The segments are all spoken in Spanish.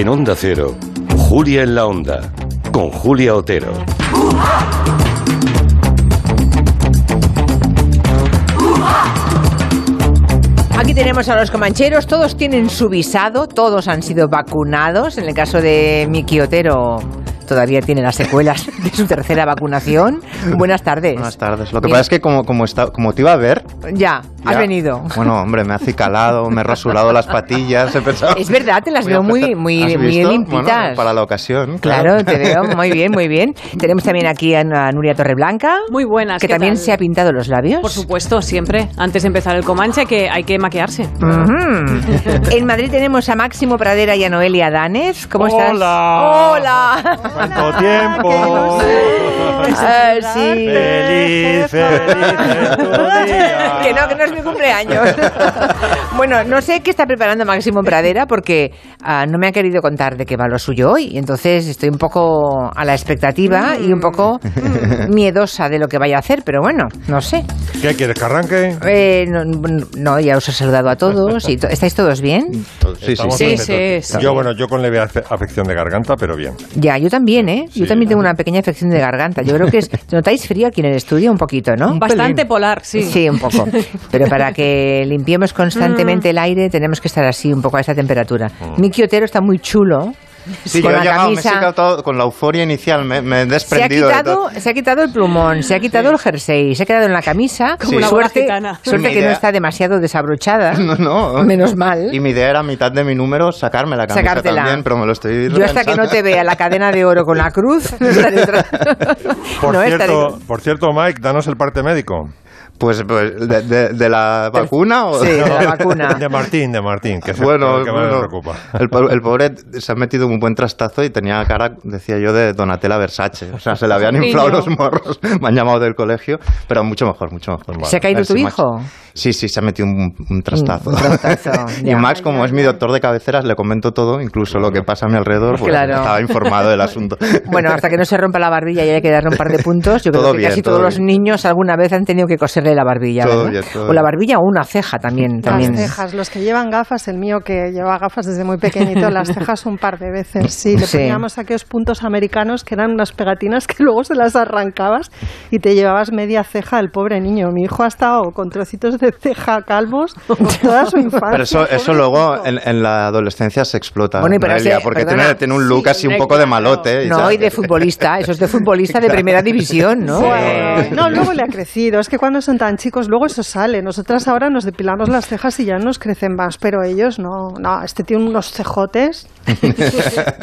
En Onda Cero, Julia en la Onda, con Julia Otero. Aquí tenemos a los comancheros, todos tienen su visado, todos han sido vacunados. En el caso de Miki Otero, todavía tiene las secuelas de su tercera vacunación. Buenas tardes. Buenas tardes. Lo que pasa es que como, como, está, como te iba a ver... Ya, has venido. Bueno, hombre, me ha acicalado, me he rasurado las patillas, he pensado... Es verdad, te las veo muy, muy, ¿Has muy limpitas. Bueno, para la ocasión. Claro, te veo muy bien, muy bien. Tenemos también aquí a Nuria Torreblanca. Muy buenas, Que ¿qué también tal? se ha pintado los labios. Por supuesto, siempre. Antes de empezar el Comanche, que hay que maquillarse. Ujú. En Madrid tenemos a Máximo Pradera y a Noelia Danes. ¿Cómo estás? Hola. ¿Cuánto tiempo? Ah, sí. Feliz, feliz. Que no, que no es mi cumpleaños. bueno, no sé qué está preparando Máximo Pradera porque ah, no me ha querido contar de qué va lo suyo hoy. Entonces estoy un poco a la expectativa y un poco mm, miedosa de lo que vaya a hacer, pero bueno, no sé. ¿Qué quieres que arranque? Eh, no, no, ya os he saludado a todos. Y to- ¿Estáis todos bien? Sí, sí, sí. Yo, bueno, yo con leve afe- afección de garganta, pero bien. Ya, yo también, ¿eh? Yo Sí. también tengo una pequeña afección de garganta. Yo creo que es... ¿Notáis frío aquí en el estudio? Un poquito, ¿no? Bastante polar, sí. Sí, un poco. Pero para que limpiemos constantemente el aire tenemos que estar así, un poco a esa temperatura. Miki Otero está muy chulo. Sí, con yo he la llegado, me he camisa. todo con la euforia inicial, me, me he Se ha, desprendido de todo. quitado, se ha quitado el plumón, se ha quitado el jersey, se ha quedado en la camisa. Como una bola suerte suerte Mi que no idea- está demasiado desabrochada. No, no. Menos mal. Y mi idea era a mitad de mi número sacarme la camisa Sacártela. también, pero me lo estoy Yo hasta que no te vea la cadena de oro con la cruz, no estaré Por, no estaré- cierto, por cierto, Mike, danos el parte médico. Pues, pues de, de- de la vacuna o Sí, de la vacuna. De Martín, de Martín, que es el Bueno, que más me bueno, preocupa. el, po- el pobre se ha metido un buen trastazo y tenía cara, decía yo, de Donatella Versace. O sea, se le habían Niño. inflado los morros. Me han llamado del colegio, pero mucho mejor, mucho mejor. ¿Se ha caído tu si hijo? Max- Sí, sí, se ha metido un, un trastazo. Un trastazo, y ya. Max, como es mi doctor de cabeceras, le comento todo, incluso lo que pasa a mi alrededor, porque Claro. estaba informado del asunto. Bueno, hasta que no se rompa la barbilla y haya que darle un par de puntos, yo creo Todo que bien, casi todo todos los bien. niños alguna vez han tenido que coserle la barbilla. Todo bien, todo o la barbilla o una ceja también. también. Las cejas, los que llevan gafas, el mío que lleva gafas desde muy pequeñito, las cejas un par de veces. Sí, le Sí. poníamos aquellos puntos americanos que eran unas pegatinas que luego se las arrancabas y te llevabas media ceja del pobre niño. Mi hijo ha estado con trocitos de ceja calvos toda su infancia. Pero eso, eso luego en, en la adolescencia se explota, Bueno, y pero Noelia, ese- porque perdona, tiene, tiene un look sí, así un poco de malote. No, y de futbolista, eso es de futbolista de primera división, ¿no? Bueno, no, luego le ha crecido. Es que cuando son tan chicos, luego eso sale. Nosotras ahora nos depilamos las cejas y ya nos crecen más, pero ellos no. No, este tiene unos cejotes.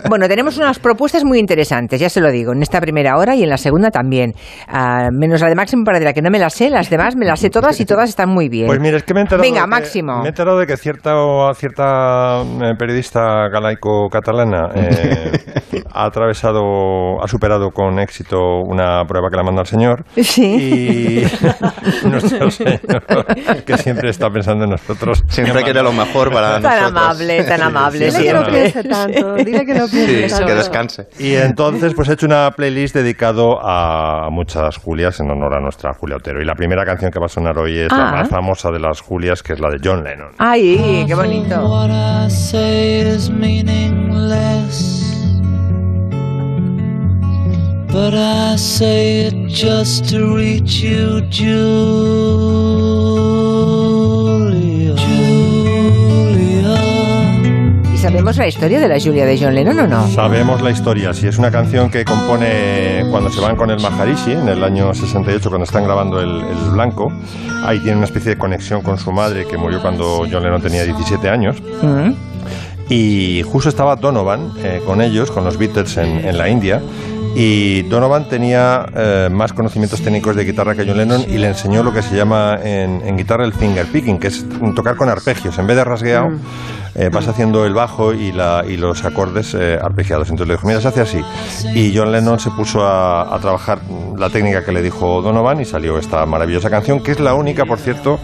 Bueno, tenemos unas propuestas muy interesantes, ya se lo digo, en esta primera hora y en la segunda también. Ah, menos la de Máximo Paradera, que no me las sé, las demás me las sé todas y todas están muy bien. Pues mira, es que me he enterado. Venga, de que- Máximo. Me he enterado de que cierta, cierta eh, periodista galaico-catalana eh, ha atravesado, ha superado con éxito una prueba que le manda el señor. Sí. Y nuestro señor, que siempre está pensando en nosotros. Siempre quiere lo mejor para Tan nosotros. amable, tan amable Dile que no piense tanto. Dile que no piense Sí, tanto. que descanse. Y entonces, pues he hecho una playlist dedicado a muchas Julias en honor a nuestra Julia Otero. Y la primera canción que va a sonar hoy es Ah. la más famosa de las Julias, que es la de John Lennon. Ay, qué bonito. But I say it just to reach you, Julia. Sabemos la historia de la Julia de John Lennon o no? Sabemos la historia, si es una canción que compone cuando se van con el Maharishi, en el año 68, cuando están grabando el, el Blanco. Ahí tiene una especie de conexión con su madre, que murió cuando John Lennon tenía 17 años. Mm. Y justo estaba Donovan eh, con ellos, con los Beatles en, en la India. Y Donovan tenía eh, más conocimientos técnicos de guitarra que John Lennon y le enseñó lo que se llama en, en guitarra el finger picking, que es tocar con arpegios. En vez de rasgueado, eh, vas haciendo el bajo y, la, y los acordes eh, arpegiados. Entonces le dijo, mira, se hace así. Y John Lennon se puso a, a trabajar la técnica que le dijo Donovan y salió esta maravillosa canción, que es la única, por cierto,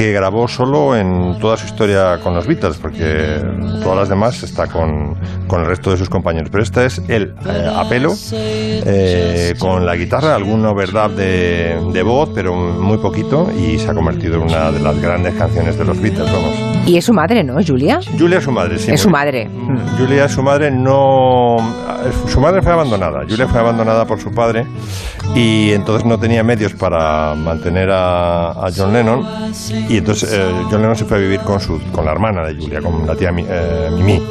que grabó solo en toda su historia con los Beatles, porque todas las demás está con, con el resto de sus compañeros. Pero esta es el eh, a pelo, eh, con la guitarra, algún overdub de, de voz, pero muy poquito, y se ha convertido en una de las grandes canciones de los Beatles, vamos. Y es su madre, ¿no, Julia? Julia es su madre, sí. Es su madre. Mm. Julia, su madre, no. Su madre fue abandonada. Julia fue abandonada por su padre y entonces no tenía medios para mantener a, a John Lennon. Y entonces eh, John Lennon se fue a vivir con, su, con la hermana de Julia, con la tía eh, Mimi.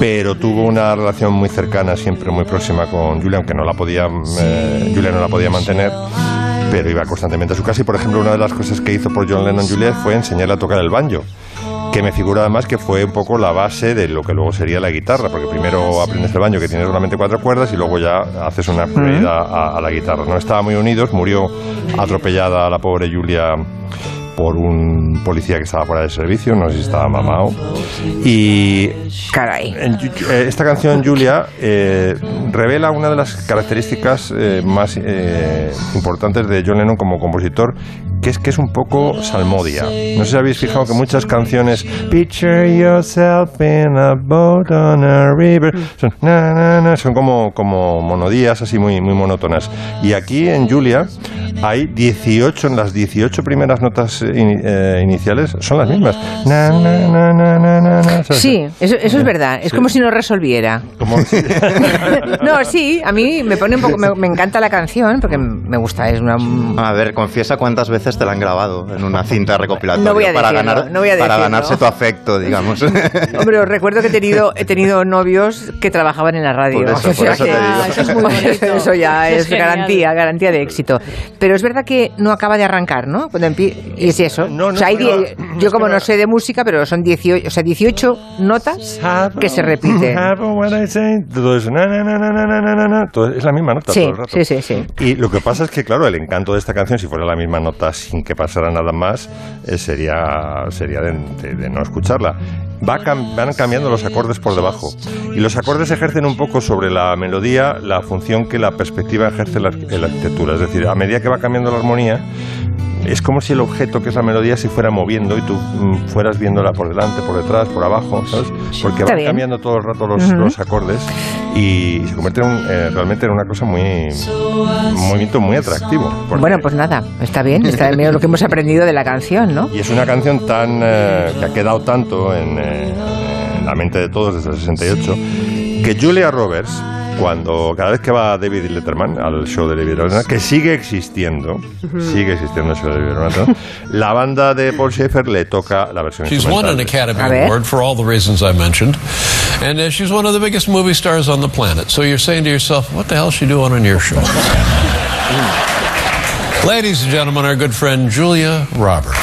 Pero tuvo una relación muy cercana, siempre muy próxima con Julia, aunque no la podía, eh, Julia no la podía mantener. Pero iba constantemente a su casa y, por ejemplo, una de las cosas que hizo por John Lennon Julia fue enseñarle a tocar el banjo que me figura además que fue un poco la base de lo que luego sería la guitarra, porque primero aprendes el baño que tiene solamente cuatro cuerdas y luego ya haces una upgrade a, a- a la guitarra. No estaban muy unidos, murió atropellada la pobre Julia por un policía que estaba fuera de servicio, no sé si estaba mamado. Y Caray. eh, esta canción, Julia, eh, revela una de las características eh, más eh, importantes de John Lennon como compositor, que es que es un poco salmodia. No sé si habéis fijado que muchas canciones, Picture yourself in a boat on a river, son, na, na, na, son como, como monodías así muy, muy monótonas. Y aquí en Julia hay 18, en las 18 primeras notas eh, ini- eh, iniciales son las mismas. Na, na, na, na, na, na, na. ¿Sabes? Sí, eso, eso es verdad. Es Sí. como si no resolviera. Si- No, sí, a mí me pone un poco. Me, me encanta la canción porque me gusta. Es una. A ver, confiesa cuántas veces te la han grabado en una cinta recopilatoria No voy a para, decirlo, ganar, no voy a para ganarse tu afecto, digamos. Hombre, os recuerdo que he tenido, he tenido novios que trabajaban en la radio. Por eso, O sea por eso te que- digo. Ah, eso es muy bonito. Eso ya Eso es, garantía, garantía de éxito. Pero es verdad que no acaba de arrancar, ¿no? Cuando y es eso. No, no, o sea, yo como no sé de música, pero son 18, o sea, 18 notas que se repiten. Es la misma nota Y lo que pasa es que, claro, el encanto de esta canción, si fuera la misma nota sin que pasara nada más, eh, sería, sería de, no escucharla. Van cambiando los acordes por debajo. Y los acordes ejercen un poco sobre la melodía la función que la perspectiva ejerce en en la arquitectura. Es decir, a medida que va cambiando la armonía, es como si el objeto que es la melodía se fuera moviendo y tú mm, fueras viéndola por delante, por detrás, por abajo, ¿sabes? Porque Está van bien. cambiando todo el rato los, los acordes y se convierte en un- eh, realmente en una cosa muy. un movimiento muy atractivo. porque- Bueno, pues nada, está bien, está bien lo que hemos aprendido de la canción, ¿no? Y es una canción tan eh, que ha quedado tanto en, eh, en la mente de todos desde el 68 que Julia Roberts, cuando cada vez que va David Letterman al show de David Letterman, que sigue existiendo, sigue existiendo el show de David Letterman, la banda de Paul Schaefer le toca la versión She's won an. Academy. Award for all the reasons I mentioned. And uh, she's one of the biggest movie stars on the planet. So you're saying to yourself, what the hell is she doing on your show? Ladies and gentlemen, our good friend Julia Roberts.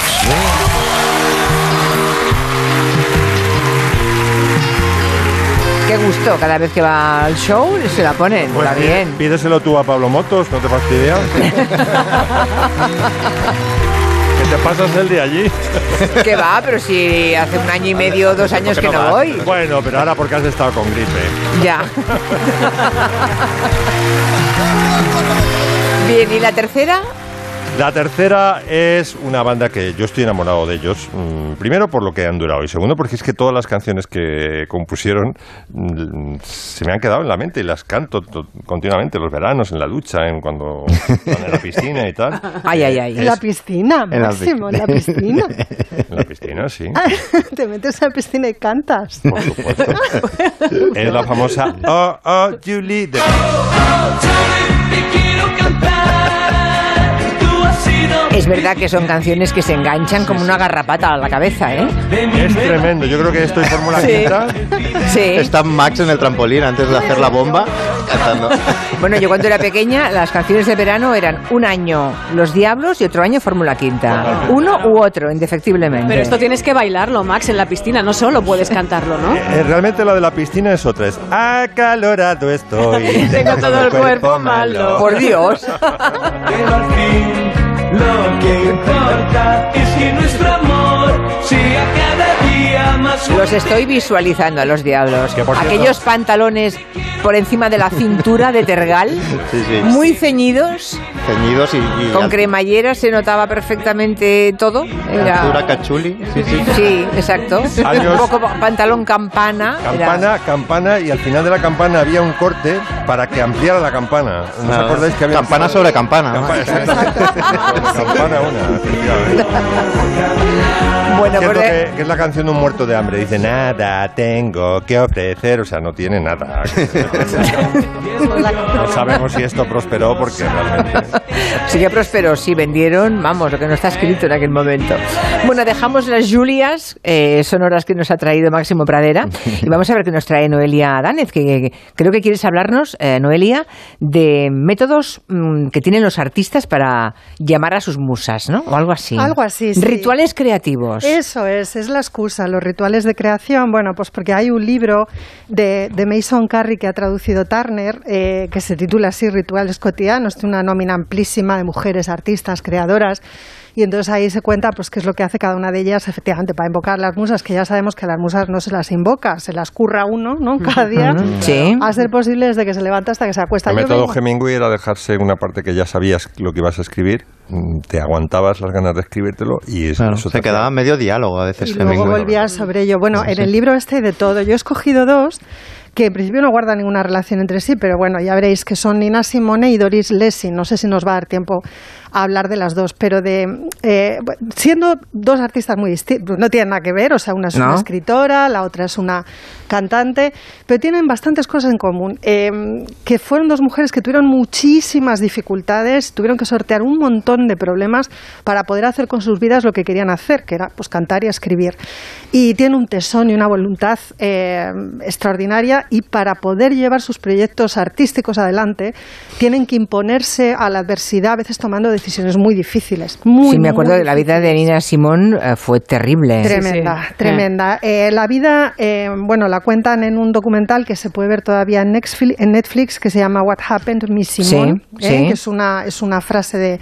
Qué gusto, cada vez que va al show se la ponen, Pues pide- bien. Pídeselo tú a Pablo Motos, no te fastidia. que te pasas el día allí. Que va, pero si hace un año y medio, dos años que no voy. Bueno, pero ahora porque has estado con gripe. Ya. Bien, ¿y la tercera? La tercera es una banda que yo estoy enamorado de ellos. mm, Primero por lo que han durado y segundo porque es que todas las canciones que compusieron mm, se me han quedado en la mente y las canto to- continuamente los veranos, en la ducha, en cuando están en la piscina y tal. Ay, ay, ay. En la piscina, En la Máximo, en la piscina. En la piscina, sí. Te metes a la piscina y cantas. Por supuesto. es la famosa Oh, oh, Julie. de- Es verdad que son canciones que se enganchan como una garrapata a la cabeza, ¿eh? Es tremendo. Yo creo que estoy Fórmula Sí. Quinta. Sí. Está Max en el trampolín antes de hacer la bomba cantando. Bueno, yo cuando era pequeña, las canciones de verano eran un año Los Diablos y otro año Fórmula Quinta. Uno u otro, indefectiblemente. Pero esto tienes que bailarlo, Max, en la piscina. No solo puedes cantarlo, ¿no? Eh, realmente la de la piscina es otra. Es acalorado estoy. Tengo todo el cuerpo malo. Por Dios. Lo que importa es que nuestro amor Los estoy visualizando a los diablos. Que, por cierto- Aquellos pantalones por encima de la cintura de tergal, Sí, sí. muy ceñidos, Ceñidos y, y con al- cremallera se notaba perfectamente todo. Era- altura cachuli. Sí, sí. Sí, exacto. Años- Un poco pantalón campana. era- Campana, campana, y al final de la campana había un corte para que ampliara la campana. ¿No os acordáis que había un- Campana sobre campana. Campana, una. Bueno, Cierto pues, que, que es la canción de un muerto de hambre. Dice, nada tengo que ofrecer. O sea, no tiene nada. no sabemos si esto prosperó porque realmente... Sí que prosperó, sí, vendieron, vamos, lo que no está escrito en aquel momento. Bueno, dejamos las Julias eh, sonoras que nos ha traído Máximo Pradera y vamos a ver qué nos trae Noelia Danez, que, que creo que quieres hablarnos, eh, Noelia, de métodos mm, que tienen los artistas para llamar a sus musas, ¿no? O algo así. Algo así, sí. Rituales creativos. Eso es, es la excusa, los rituales de creación. Bueno, pues porque hay un libro de, de Mason Carey que ha traducido Turner, eh, que se titula así, Rituales cotidianos, tiene una nómina amplísima de mujeres, artistas, creadoras. Y entonces ahí se cuenta pues qué es lo que hace cada una de ellas efectivamente para invocar las musas, que ya sabemos que las musas no se las invoca, se las curra uno, ¿no? Cada día. Sí. A ser posible desde que se levanta hasta que se acuesta. El Yo método vengo- Hemingway era dejarse una parte que ya sabías lo que ibas a escribir, mm, te aguantabas las ganas de escribírtelo y eso, Claro, eso se te quedaba medio diálogo a veces. y luego Hemingway. volvía sobre ello. Bueno, Sí, en sí. el libro este de todo. Yo he escogido dos que en principio no guardan ninguna relación entre sí, pero bueno, ya veréis que son Nina Simone y Doris Lessing. No sé si nos va a dar tiempo a hablar de las dos, pero de eh, siendo dos artistas muy distintos, no tienen nada que ver, o sea, una es No. una escritora, la otra es una cantante, pero tienen bastantes cosas en común. Eh, que fueron dos mujeres que tuvieron muchísimas dificultades, tuvieron que sortear un montón de problemas para poder hacer con sus vidas lo que querían hacer, que era pues cantar y escribir. Y tienen un tesón y una voluntad eh, extraordinaria y para poder llevar sus proyectos artísticos adelante tienen que imponerse a la adversidad, a veces tomando decisiones muy difíciles. Muy, sí, me acuerdo de la vida de. Nina Simón, eh, fue terrible. Tremenda, sí. tremenda. Eh, la vida, eh, bueno, la cuentan en un documental que se puede ver todavía en Netflix, en Netflix que se llama What Happened to Miss Simone, Sí, eh, sí. que es una, es una frase de,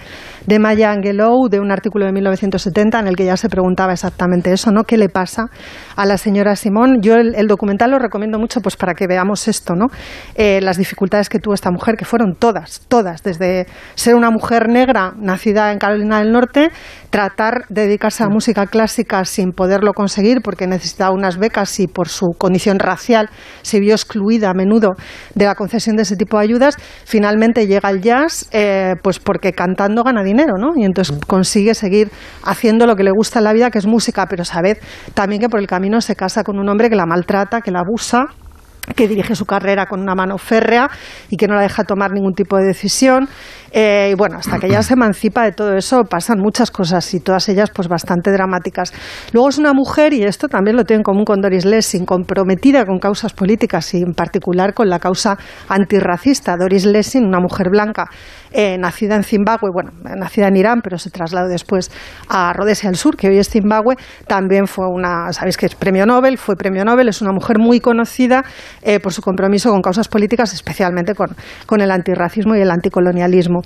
de Maya Angelou de un artículo de 1970 en el que ya se preguntaba exactamente eso, ¿no? ¿Qué le pasa a la señora Simón? Yo el, documental lo recomiendo mucho pues para que veamos esto, ¿no? Eh, las dificultades que tuvo esta mujer, que fueron todas, todas, desde ser una mujer negra nacida en Carolina del Norte, tratar de dedicarse a música clásica sin poderlo conseguir porque necesitaba unas becas y por su condición racial se vio excluida a menudo de la concesión de ese tipo de ayudas, finalmente llega al jazz eh, pues porque cantando gana dinero, ¿no? Y entonces consigue seguir haciendo lo que le gusta en la vida, que es música, pero sabed también que por el camino se casa con un hombre que la maltrata, que la abusa que dirige su carrera con una mano férrea y que no la deja tomar ningún tipo de decisión. Eh, y bueno, hasta que ella se emancipa de todo eso pasan muchas cosas y todas ellas pues bastante dramáticas. Luego es una mujer, y esto también lo tiene en común con Doris Lessing, comprometida con causas políticas y en particular con la causa antirracista. Doris Lessing, una mujer blanca, eh, nacida en Zimbabue, bueno, nacida en Irán, pero se trasladó después a Rhodesia del Sur, que hoy es Zimbabue, también fue una, sabéis que es premio Nobel, fue premio Nobel, es una mujer muy conocida eh, por su compromiso con causas políticas, especialmente con, con el antirracismo y el anticolonialismo.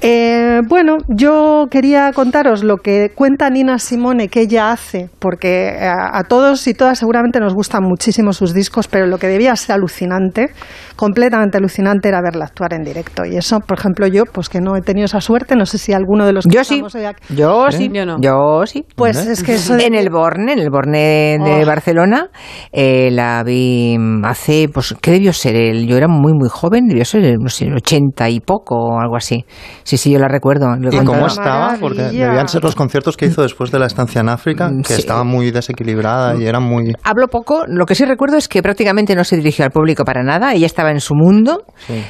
Eh, bueno, yo quería contaros lo que cuenta Nina Simone que ella hace, porque eh, a, a todos y todas seguramente nos gustan muchísimo sus discos, pero lo que debía ser alucinante, completamente alucinante, era verla actuar en directo. Y eso, por ejemplo, yo, pues que no he tenido esa suerte, no sé si alguno de los que Yo sí, estamos hoy aquí- yo sí, Yo no. yo sí. Pues es que eso de En el Borne, en el Borne de Oh. Barcelona, eh, la vi hace, pues, ¿qué debió ser? El- yo era muy, muy joven, debió ser, no sé, ochenta y poco o algo así. Sí, sí, yo la recuerdo. ¿Y cómo estaba? Porque debían ser los conciertos que hizo después de la estancia en África, que Sí. estaba muy desequilibrada y era muy... Hablo poco, lo que sí recuerdo es que prácticamente no se dirigió al público para nada, ella estaba en su mundo,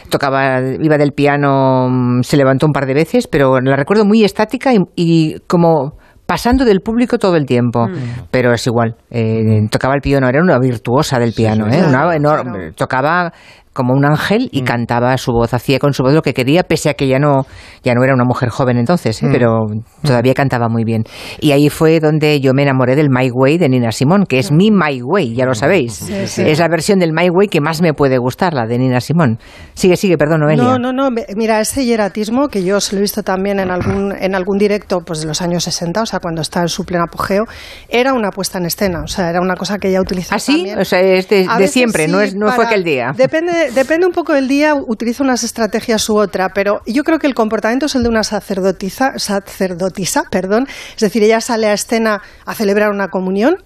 tocaba, iba del piano, mm, se levantó un par de veces, pero la recuerdo muy estática y, y como pasando del público todo el tiempo, pero es igual, eh, tocaba el piano, era una virtuosa del piano, ¿eh? claro, Una enorme- claro. tocaba como un ángel y cantaba su voz, hacía con su voz lo que quería, pese a que ya no, ya no era una mujer joven entonces, ¿eh? pero todavía cantaba muy bien. Y ahí fue donde yo me enamoré del My Way de Nina Simón, que es mi My Way, ya lo sabéis. sí. Es la versión del My Way que más me puede gustar, la de Nina Simón. Sigue, sigue, perdón, Noelia. No, no, no. Mira, ese hieratismo que yo se lo he visto también en algún, en algún directo pues, de los años 60, o sea, cuando está en su pleno apogeo, era una puesta en escena. O sea, era una cosa que ella utilizaba ¿Ah, sí? también. O sea, es de, siempre, no, sí, es, no fue para- aquel día. Depende, Depende, depende un poco del día, utiliza unas estrategias u otra, pero yo creo que el comportamiento es el de una sacerdotisa, sacerdotisa, perdón. Es decir, ella sale a escena a celebrar una comunión,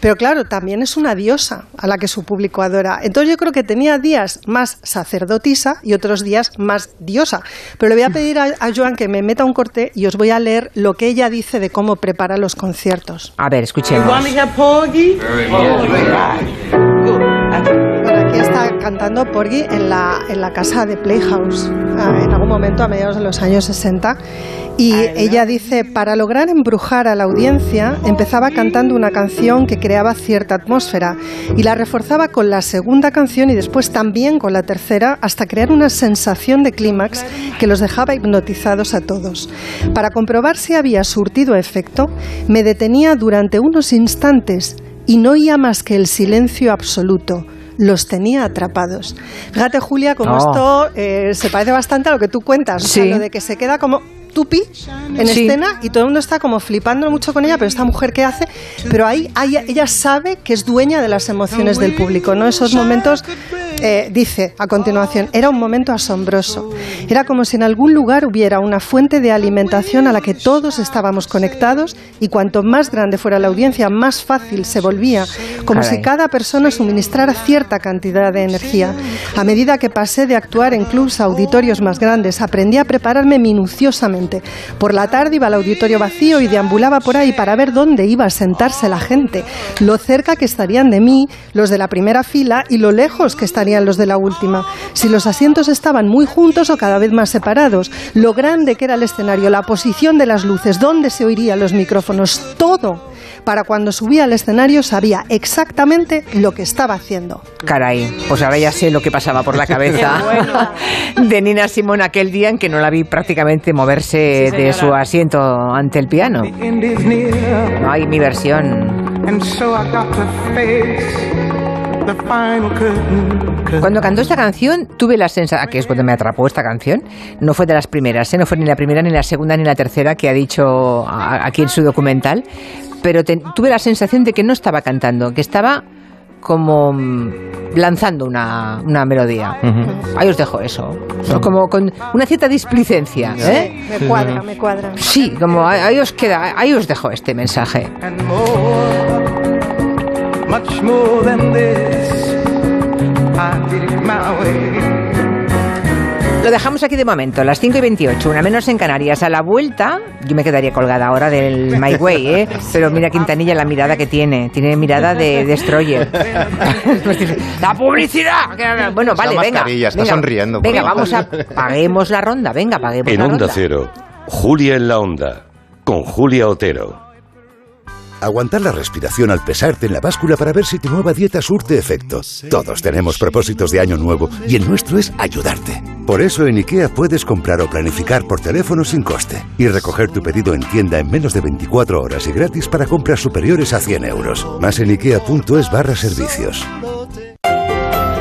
pero claro, también es una diosa a la que su público adora. Entonces yo creo que tenía días más sacerdotisa y otros días más diosa. Pero le voy a pedir a, a Joan que me meta un corte y os voy a leer lo que ella dice de cómo prepara los conciertos. A ver, escuchemos. Está cantando Porgy en la, en la casa de Playhouse, ah, en algún momento a mediados de los años 60. Y ella dice, para lograr embrujar a la audiencia, empezaba cantando una canción que creaba cierta atmósfera y la reforzaba con la segunda canción y después también con la tercera hasta crear una sensación de clímax que los dejaba hipnotizados a todos. Para comprobar si había surtido efecto, me detenía durante unos instantes y no oía más que el silencio absoluto. Los tenía atrapados. Fíjate, Julia, como Oh. esto eh, se parece bastante a lo que tú cuentas. O sea, Sí. lo de que se queda como tupi en Sí. escena y todo el mundo está como flipando mucho con ella, pero esta mujer qué hace, pero ahí, ahí ella sabe que es dueña de las emociones del público, ¿no? Esos momentos, eh, dice a continuación, era un momento asombroso. Era como si en algún lugar hubiera una fuente de alimentación a la que todos estábamos conectados y cuanto más grande fuera la audiencia, más fácil se volvía, como Caray. si cada persona suministrara cierta cantidad de energía. A medida que pasé de actuar en clubs a auditorios más grandes, aprendí a prepararme minuciosamente. Por la tarde iba al auditorio vacío y deambulaba por ahí para ver dónde iba a sentarse la gente, lo cerca que estarían de mí los de la primera fila y lo lejos que estarían los de la última. Si los asientos estaban muy juntos o cada vez más separados, lo grande que era el escenario, la posición de las luces, dónde se oirían los micrófonos, todo. Para cuando subía al escenario sabía exactamente lo que estaba haciendo. Caray, pues ahora ya sé lo que pasaba por la cabeza de Nina Simón aquel día en que no la vi prácticamente moverse de señora. su asiento ante el piano. No hay mi versión. Cuando cantó esta canción tuve la sensación, que es cuando me atrapó esta canción, no fue de las primeras, ¿eh? no fue ni la primera, ni la segunda, ni la tercera que ha dicho aquí en su documental, pero te- tuve la sensación de que no estaba cantando, que estaba como mm, lanzando una, una melodía. Ahí os dejo eso, ¿no? como con una cierta displicencia. ¿eh? Me cuadra, me cuadra. Sí, como ahí- ahí os queda, ahí os dejo este mensaje. Much more than this. I did it my way. Lo dejamos aquí de momento, las 5 y 28, una menos en Canarias. A la vuelta, yo me quedaría colgada ahora del My Way, ¿eh? Pero mira Quintanilla la mirada que tiene. Tiene mirada de destroyer. ¡La publicidad! Bueno, vale, venga. está venga, sonriendo, Venga, vamos a... Paguemos la ronda, venga, paguemos En la Onda ronda. Cero, Julia en la Onda, con Julia Otero. Aguantar la respiración al pesarte en la báscula para ver si tu nueva dieta surte efecto. Todos tenemos propósitos de año nuevo y el nuestro es ayudarte. Por eso en IKEA puedes comprar o planificar por teléfono sin coste y recoger tu pedido en tienda en menos de 24 horas y gratis para compras superiores a 100 euros. Más en ikea.es barra servicios.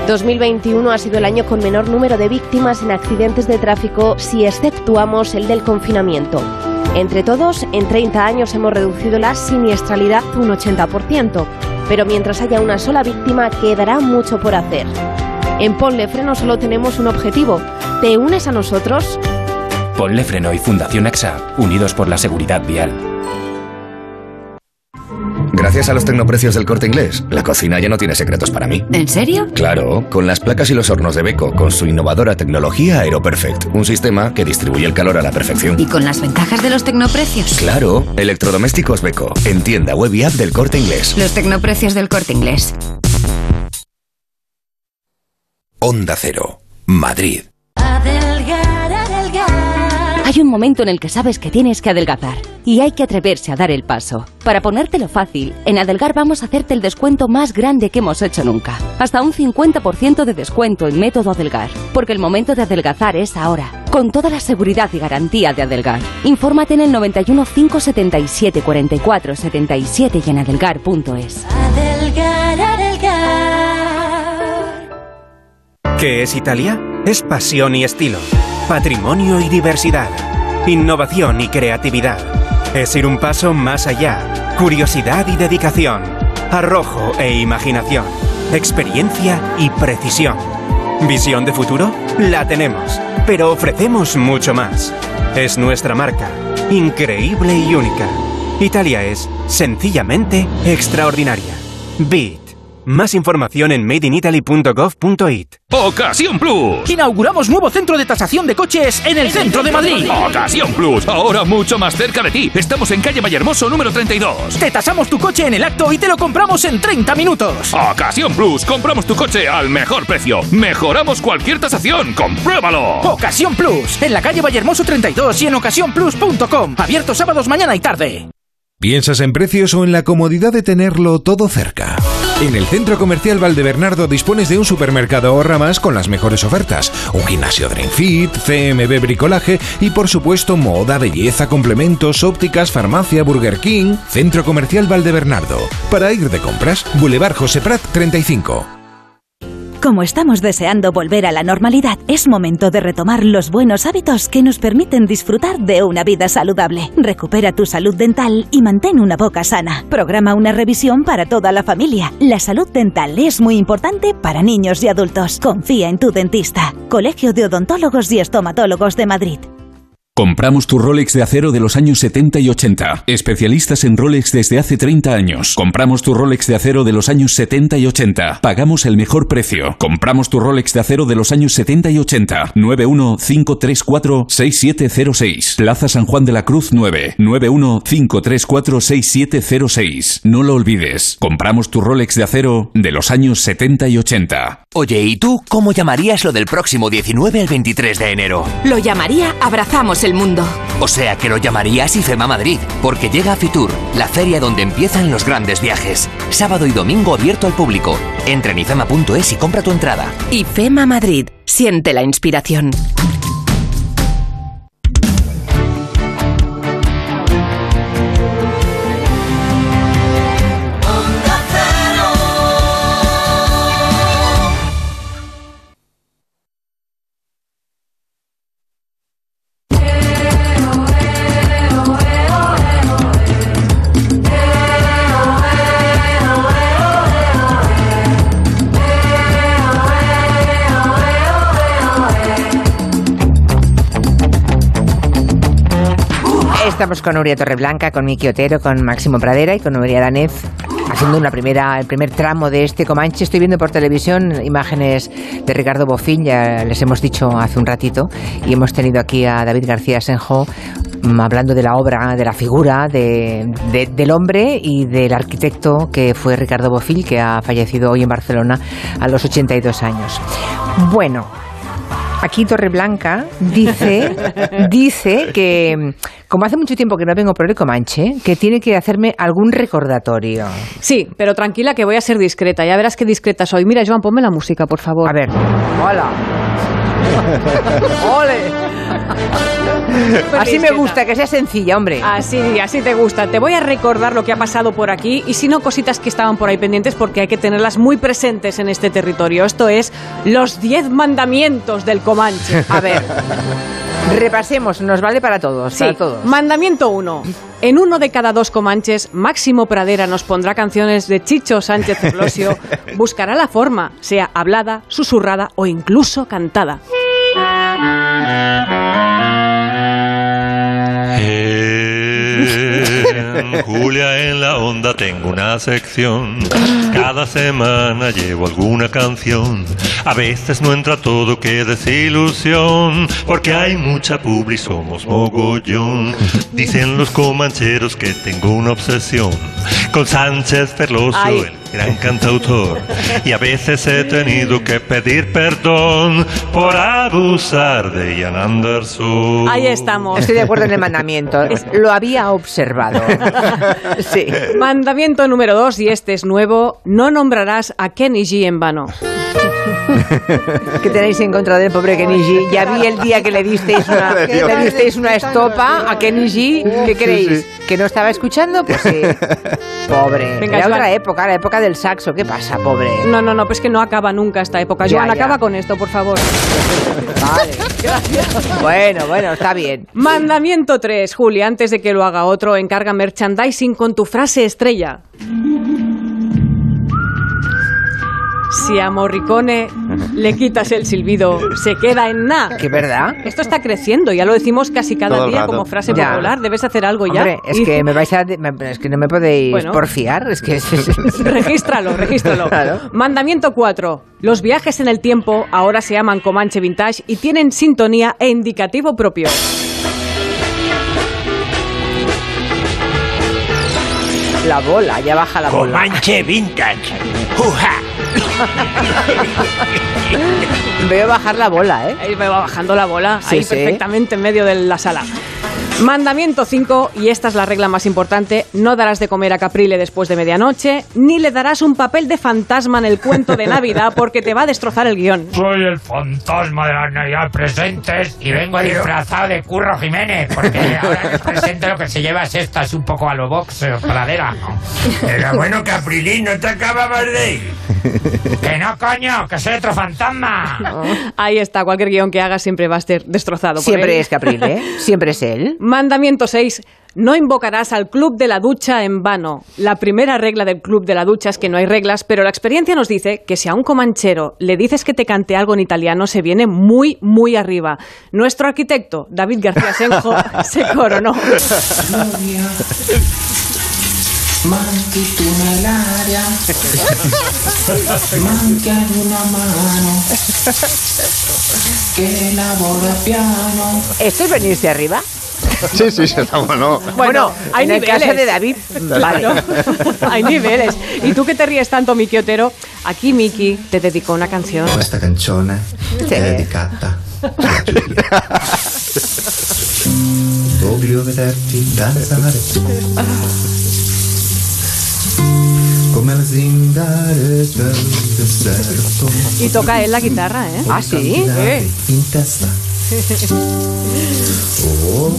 2021 ha sido el año con menor número de víctimas en accidentes de tráfico si exceptuamos el del confinamiento. Entre todos, en 30 años hemos reducido la siniestralidad un 80%, pero mientras haya una sola víctima quedará mucho por hacer. En Ponle Freno solo tenemos un objetivo. ¿Te unes a nosotros? Ponle Freno y Fundación AXA, unidos por la seguridad vial. Gracias a los tecnoprecios del corte inglés, la cocina ya no tiene secretos para mí. ¿En serio? Claro, con las placas y los hornos de Beko, con su innovadora tecnología AeroPerfect, un sistema que distribuye el calor a la perfección. ¿Y con las ventajas de los tecnoprecios? Claro, electrodomésticos Beko, en tienda web y app del corte inglés. Los tecnoprecios del corte inglés. Onda Cero, Madrid. Hay un momento en el que sabes que tienes que adelgazar y hay que atreverse a dar el paso. Para ponértelo fácil, en Adelgar vamos a hacerte el descuento más grande que hemos hecho nunca. Hasta un 50% de descuento en método Adelgar. Porque el momento de adelgazar es ahora. Con toda la seguridad y garantía de Adelgar. Infórmate en el 91 577 44 77 y en adelgar.es. ¿Qué es Italia? Es pasión y estilo, patrimonio y diversidad, innovación y creatividad. Es ir un paso más allá, curiosidad y dedicación, arrojo e imaginación, experiencia y precisión. ¿Visión de futuro? La tenemos, pero ofrecemos mucho más. Es nuestra marca, increíble y única. Italia es, sencillamente, extraordinaria. Beat. Más información en madeinitaly.gov.it. Ocasión Plus. Inauguramos nuevo centro de tasación de coches en el centro de Madrid. Ocasión Plus, ahora mucho más cerca de ti. Estamos en calle Vallehermoso número 32. Te tasamos tu coche en el acto y te lo compramos en 30 minutos. Ocasión Plus, compramos tu coche al mejor precio. Mejoramos cualquier tasación, compruébalo. Ocasión Plus, en la calle Vallehermoso 32 y en ocasiónplus.com. Abierto sábados mañana y tarde. ¿Piensas en precios o en la comodidad de tenerlo todo cerca? En el Centro Comercial Valdebernardo dispones de un supermercado ahorra más con las mejores ofertas, un gimnasio Dreamfit, CMB Bricolaje y por supuesto moda, belleza, complementos, ópticas, farmacia, Burger King. Centro Comercial Valdebernardo. Para ir de compras, Boulevard José Prat 35. Como estamos deseando volver a la normalidad, es momento de retomar los buenos hábitos que nos permiten disfrutar de una vida saludable. Recupera tu salud dental y mantén una boca sana. Programa una revisión para toda la familia. La salud dental es muy importante para niños y adultos. Confía en tu dentista. Colegio de Odontólogos y Estomatólogos de Madrid. Compramos tu Rolex de acero de los años 70 y 80. Especialistas en Rolex desde hace 30 años. Compramos tu Rolex de acero de los años 70 y 80. Pagamos el mejor precio. Compramos tu Rolex de acero de los años 70 y 80. 915346706. Plaza San Juan de la Cruz 9. 915346706. No lo olvides. Compramos tu Rolex de acero de los años 70 y 80. Oye, ¿y tú cómo llamarías lo del próximo 19 al 23 de enero? Lo llamaría Abrazamos el Mundo. O sea que lo llamarías IFEMA Madrid, porque llega a Fitur, la feria donde empiezan los grandes viajes. Sábado y domingo abierto al público. Entra en ifema.es y compra tu entrada. IFEMA Madrid. Siente la inspiración. Estamos con Nuria Torreblanca, con Miki Otero, con Máximo Pradera y con Nuria Danez haciendo una primera, el primer tramo de este Comanche. Estoy viendo por televisión imágenes de Ricardo Bofín, ya les hemos dicho hace un ratito, y hemos tenido aquí a David García Senjo mm, hablando de la obra, de la figura de, de- del hombre y del arquitecto que fue Ricardo Bofil, que ha fallecido hoy en Barcelona a los 82 años. Bueno, Aquí Torreblanca dice, dice que como hace mucho tiempo que no vengo por el Comanche, que tiene que hacerme algún recordatorio. Sí, pero tranquila que voy a ser discreta. Ya verás qué discreta soy. Mira, Joan, ponme la música, por favor. A ver. Hola. ¡Ole! Así me gusta, que sea sencilla, hombre. Así, así te gusta. Te voy a recordar lo que ha pasado por aquí y si no, cositas que estaban por ahí pendientes porque hay que tenerlas muy presentes en este territorio. Esto es los 10 mandamientos del Comanche. A ver. Repasemos, nos vale para todos, Sí, para todos. mandamiento 1. En uno de cada dos Comanches, Máximo Pradera nos pondrá canciones de Chicho Sánchez Cerlosio. Buscará la forma, sea hablada, susurrada o incluso cantada. Julia en la onda tengo una sección. Cada semana llevo alguna canción. A veces no entra todo, qué desilusión. Porque hay mucha publi, somos mogollón. Dicen los comancheros que tengo una obsesión con Sánchez Ferlosio, Ay. el gran cantautor. Y a veces he tenido que pedir perdón por abusar de Ian Anderson. Ahí estamos. Estoy de acuerdo en el mandamiento. Lo había observado. Sí. Mandamiento número 2, y este es nuevo, no nombrarás a Kenny G en vano. ¿Qué tenéis en contra del pobre Kenny G? Ya vi el día que le disteis una, le disteis una estopa a Kenny G. ¿Qué creéis? ¿Que no estaba escuchando? Pues sí. Pobre. Venga, Era Joan. otra época, la época del saxo. ¿Qué pasa, pobre? No, no, no, pues que no acaba nunca esta época. Ya, Joan, ya. acaba con esto, por favor. Bueno, bueno, está bien. Mandamiento 3, Julia, antes de que lo haga otro, encarga merchandising con tu frase estrella. Si a Morricone le quitas el silbido, se queda en nada. ¿Qué verdad? Esto está creciendo, ya lo decimos casi cada Todo el día rato. como frase Ya. popular. Debes hacer algo ya. Hombre, es Y- que me vais a, me- es que no me podéis Bueno. porfiar, es que regístralo, regístralo. Claro. Mandamiento 4. Los viajes en el tiempo ahora se llaman Comanche Vintage y tienen sintonía e indicativo propio. la bola, ya baja la bola. Comanche Vintage. ¡Uja! Veo bajar la bola, ¿eh? Ahí me va bajando la bola, Sí, ahí sí. perfectamente en medio de la sala. Mandamiento 5, y esta es la regla más importante, no darás de comer a Caprile después de medianoche, ni le darás un papel de fantasma en el cuento de Navidad porque te va a destrozar el guion. Soy el fantasma de las Navidad presentes y vengo disfrazado de Curro Jiménez, porque ahora en el presente lo que se lleva es esta, es un poco a lo boxeo, pradera. Pero bueno, Caprilín, no te acababas de ir. Que no, coño, que soy otro fantasma. Ahí está, cualquier guion que hagas siempre va a ser destrozado. por Siempre él. es Caprile, ¿eh? Siempre es él. Mandamiento 6. No invocarás al club de la ducha en vano. La primera regla del club de la ducha es que no hay reglas, pero la experiencia nos dice que si a un comanchero le dices que te cante algo en italiano, se viene muy, muy arriba. Nuestro arquitecto, David García Senjo, se coronó. Nell'aria, ad una mano piano. ¿Esto es venirse arriba? Sí, sí, sí, está bueno. Bueno, hay en el niveles. caso de David, vale. Claro, hay niveles. Y tú que te ríes tanto, Miki Otero, aquí Miki te dedicó una canción. Questa canzone è dedicata a Giulia. Voglio vederti danzare come le zingare del deserto. Y toca él la guitarra, ¿eh? Ah, sí. Camminare in testa. Oh,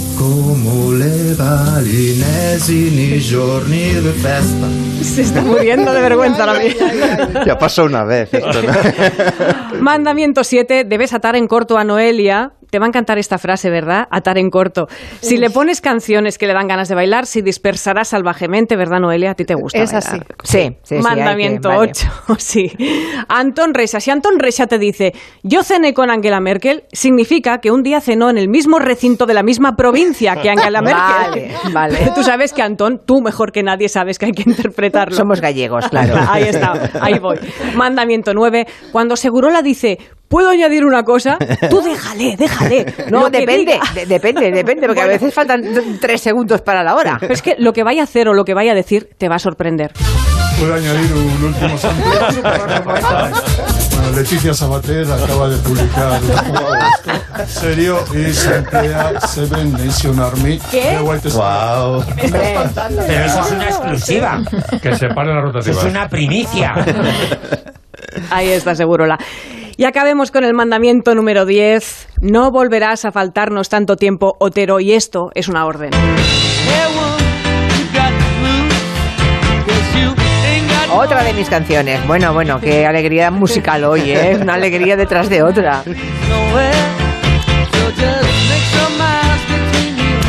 balinesi nei giorni di festa. Se está muriendo de vergüenza la mía. Ya pasó una vez. esto, ¿no? Mandamiento 7, debes atar en corto a Noelia. Te va a encantar esta frase, ¿verdad? Atar en corto. Si le pones canciones que le dan ganas de bailar, si dispersarás salvajemente, ¿verdad, Noelia? A ti te gusta. Es así. Sí, sí, sí, Mandamiento que- vale. 8, sí. Antón Resa. Si Antón Resa te dice, yo cené con Angela Merkel, significa que un día cenó en el mismo recinto de la misma provincia que Angela Merkel. Vale, vale. Tú sabes que Antón, tú mejor que nadie sabes que hay que interpretarlo. Somos gallegos, claro. Ahí está, ahí voy. Mandamiento 9. Cuando Segurola dice, ¿puedo añadir una cosa? Tú déjale, déjale. No, que depende, de- depende, depende, porque a Bueno. veces faltan tres segundos para la hora. Pero es que lo que vaya a hacer o lo que vaya a decir te va a sorprender. ¿Puedo añadir un último? Bueno, Leticia Sabater acaba de publicar serio y se emplea Seven Nation Army ¿Qué? de White Wow. Pero eso es una exclusiva. Que se paren las Eso rotativas. es una primicia. Ahí está, Segurola. Y acabemos con el mandamiento número 10. No volverás a faltarnos tanto tiempo, Otero, y esto es una orden. Otra de mis canciones. Bueno, bueno, qué alegría musical hoy, ¿eh? Una alegría detrás de otra.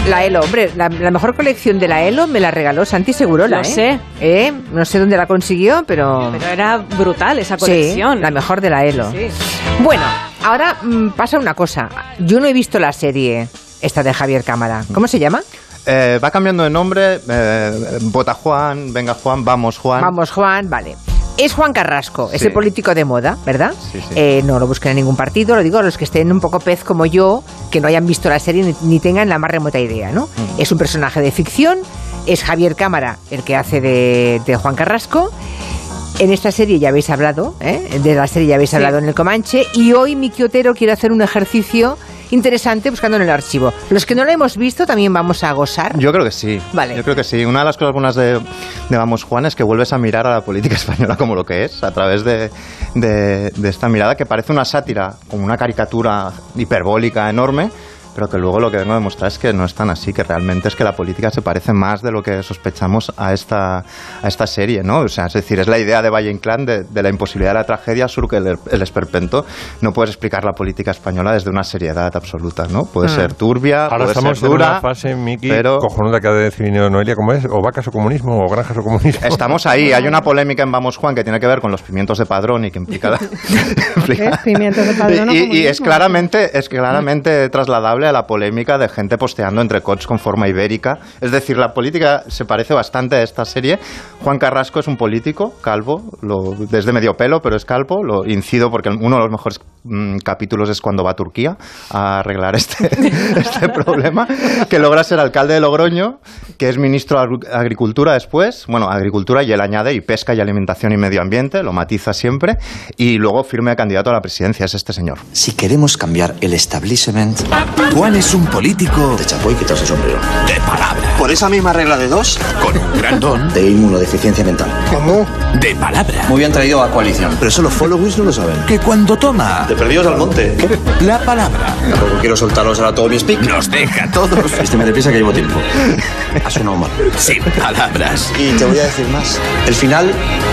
La Elo, hombre, la, la mejor colección de la Elo me la regaló Santi Segurola, Lo ¿eh? sé. ¿Eh? No sé dónde la consiguió, pero... Pero era brutal esa Sí, colección. la mejor de la Elo. Sí. Bueno, ahora mm, pasa una cosa. Yo no he visto la serie esta de Javier Cámara. ¿Cómo se llama? Eh, va cambiando de nombre. eh, vota Juan, venga Juan, vamos Juan. Vamos, Juan, vale. Es Juan Carrasco, Sí. ese político de moda, ¿verdad? Sí, sí. Eh, no lo busquen en ningún partido, lo digo a los que estén un poco pez como yo, que no hayan visto la serie ni, ni tengan la más remota idea, ¿no? Mm. Es un personaje de ficción, es Javier Cámara el que hace de, de Juan Carrasco. En esta serie ya habéis hablado, ¿eh? de la serie ya habéis hablado en el Comanche, y hoy Miki Otero quiere hacer un ejercicio interesante buscando en el archivo. Los que no lo hemos visto también vamos a gozar. Yo creo que sí. Vale. Yo creo que sí. Una de las cosas buenas de, de Vamos Juan es que vuelves a mirar a la política española como lo que es, a través de, de- de esta mirada que parece una sátira, como una caricatura hiperbólica enorme, pero que luego lo que vengo a demostrar es que no es tan así, que realmente es que la política se parece más de lo que sospechamos a esta, a esta serie, ¿no? O sea, es decir, es la idea de Valle Inclán de, de la imposibilidad de la tragedia sur que el, el esperpento. No puedes explicar la política española desde una seriedad absoluta, ¿no? Puede Mm. ser turbia, Ahora puede estamos ser en dura, una fase, Miki, pero... cojonuda que ha definido Noelia, ¿cómo es? ¿O vacas o comunismo? ¿O granjas o comunismo? Estamos ahí. Hay una polémica en Vamos Juan que tiene que ver con los pimientos de padrón y que implica... la-. Pimientos de padrón y, y comunismo. es claramente, es claramente trasladable a la polémica de gente posteando entre cots con forma ibérica. Es decir, la política se parece bastante a esta serie. Juan Carrasco es un político, calvo, lo, desde medio pelo, pero es calvo. Lo incido porque uno de los mejores mm, capítulos es cuando va a Turquía a arreglar este, este problema, que logra ser alcalde de Logroño, que es ministro de Agri- Agricultura después, bueno, Agricultura y él añade y pesca y alimentación y medio ambiente, lo matiza siempre, y luego firme candidato a la presidencia, es este señor. Si queremos cambiar el establishment, Juan es un político de chapó y quitarse el sombrero. De palabra. Por esa misma regla de dos, con un gran don de inmunodeficiencia mental. ¿Cómo? De palabra. Muy bien traído a coalición. Pero eso los followers no lo saben. Que cuando toma. De perdidos al monte. La palabra. Tampoco quiero soltaros ahora todo mi speak. Nos deja a todos. Este me deprisa que llevo tiempo. Ha sonado mal. Sin palabras. Y te voy a decir más. El final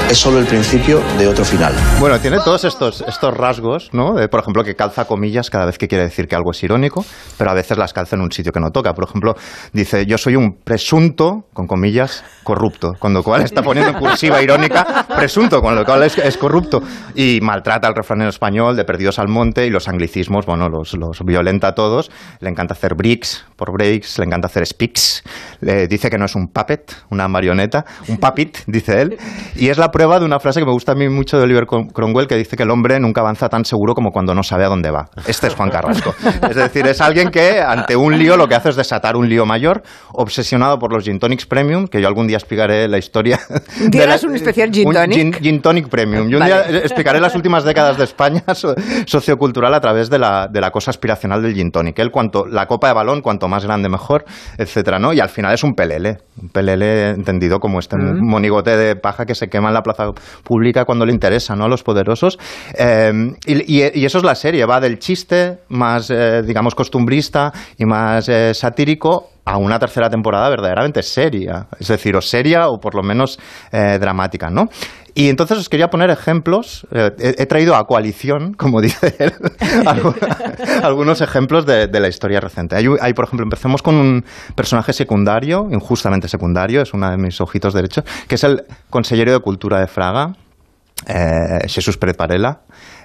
es solo el principio de otro final. Bueno, tiene todos estos, estos rasgos, ¿no? De, por ejemplo, que calza comillas cada vez que quiere decir que algo es irónico, pero a veces las calza en un sitio que no toca. Por ejemplo, dice, yo soy un presunto, con comillas, corrupto, con lo cual está poniendo en cursiva irónica, presunto, con lo cual es, es corrupto. Y maltrata al refranero español de perdidos al monte y los anglicismos, bueno, los, los violenta a todos. Le encanta hacer bricks por breaks, le encanta hacer speaks. Le dice que no es un puppet, una marioneta, un puppet, dice él. Y es la prueba de una frase que me gusta a mí mucho de Oliver Crom- Cromwell, que dice que el hombre nunca avanza tan seguro como cuando no sabe a dónde va. Este es Juan Carrasco. Es decir, es alguien que ante un lío lo que hace es desatar un lío mayor, obsesionado por los gin tonics premium, que yo algún día explicaré la historia. ¿Un día de la- harás un especial gin un tonic? gin- gin tonic premium. Y un día explicaré las últimas décadas de España so- sociocultural a través de la, de la cosa aspiracional del gin tonic. Él, cuanto, la copa de balón, cuanto más grande mejor, etcétera, ¿no? Y al final es un pelele. Un pelele entendido como este Mm. monigote de paja que se quema en la plaza pública cuando le interesa, ¿no? A los poderosos. Eh, y, y- y eso es la serie. Va del chiste más, eh, digamos, costumbrista y más eh, satírico a una tercera temporada verdaderamente seria. Es decir, o seria o por lo menos eh, dramática, ¿no? Y entonces os quería poner ejemplos. eh, he, traído a coalición, como dice él, algu- algunos ejemplos de, la historia reciente. Hay, por ejemplo, empecemos con un personaje secundario, injustamente secundario, es uno de mis ojitos derechos, que es el consejero de Cultura de Fraga, eh, Jesús Pérez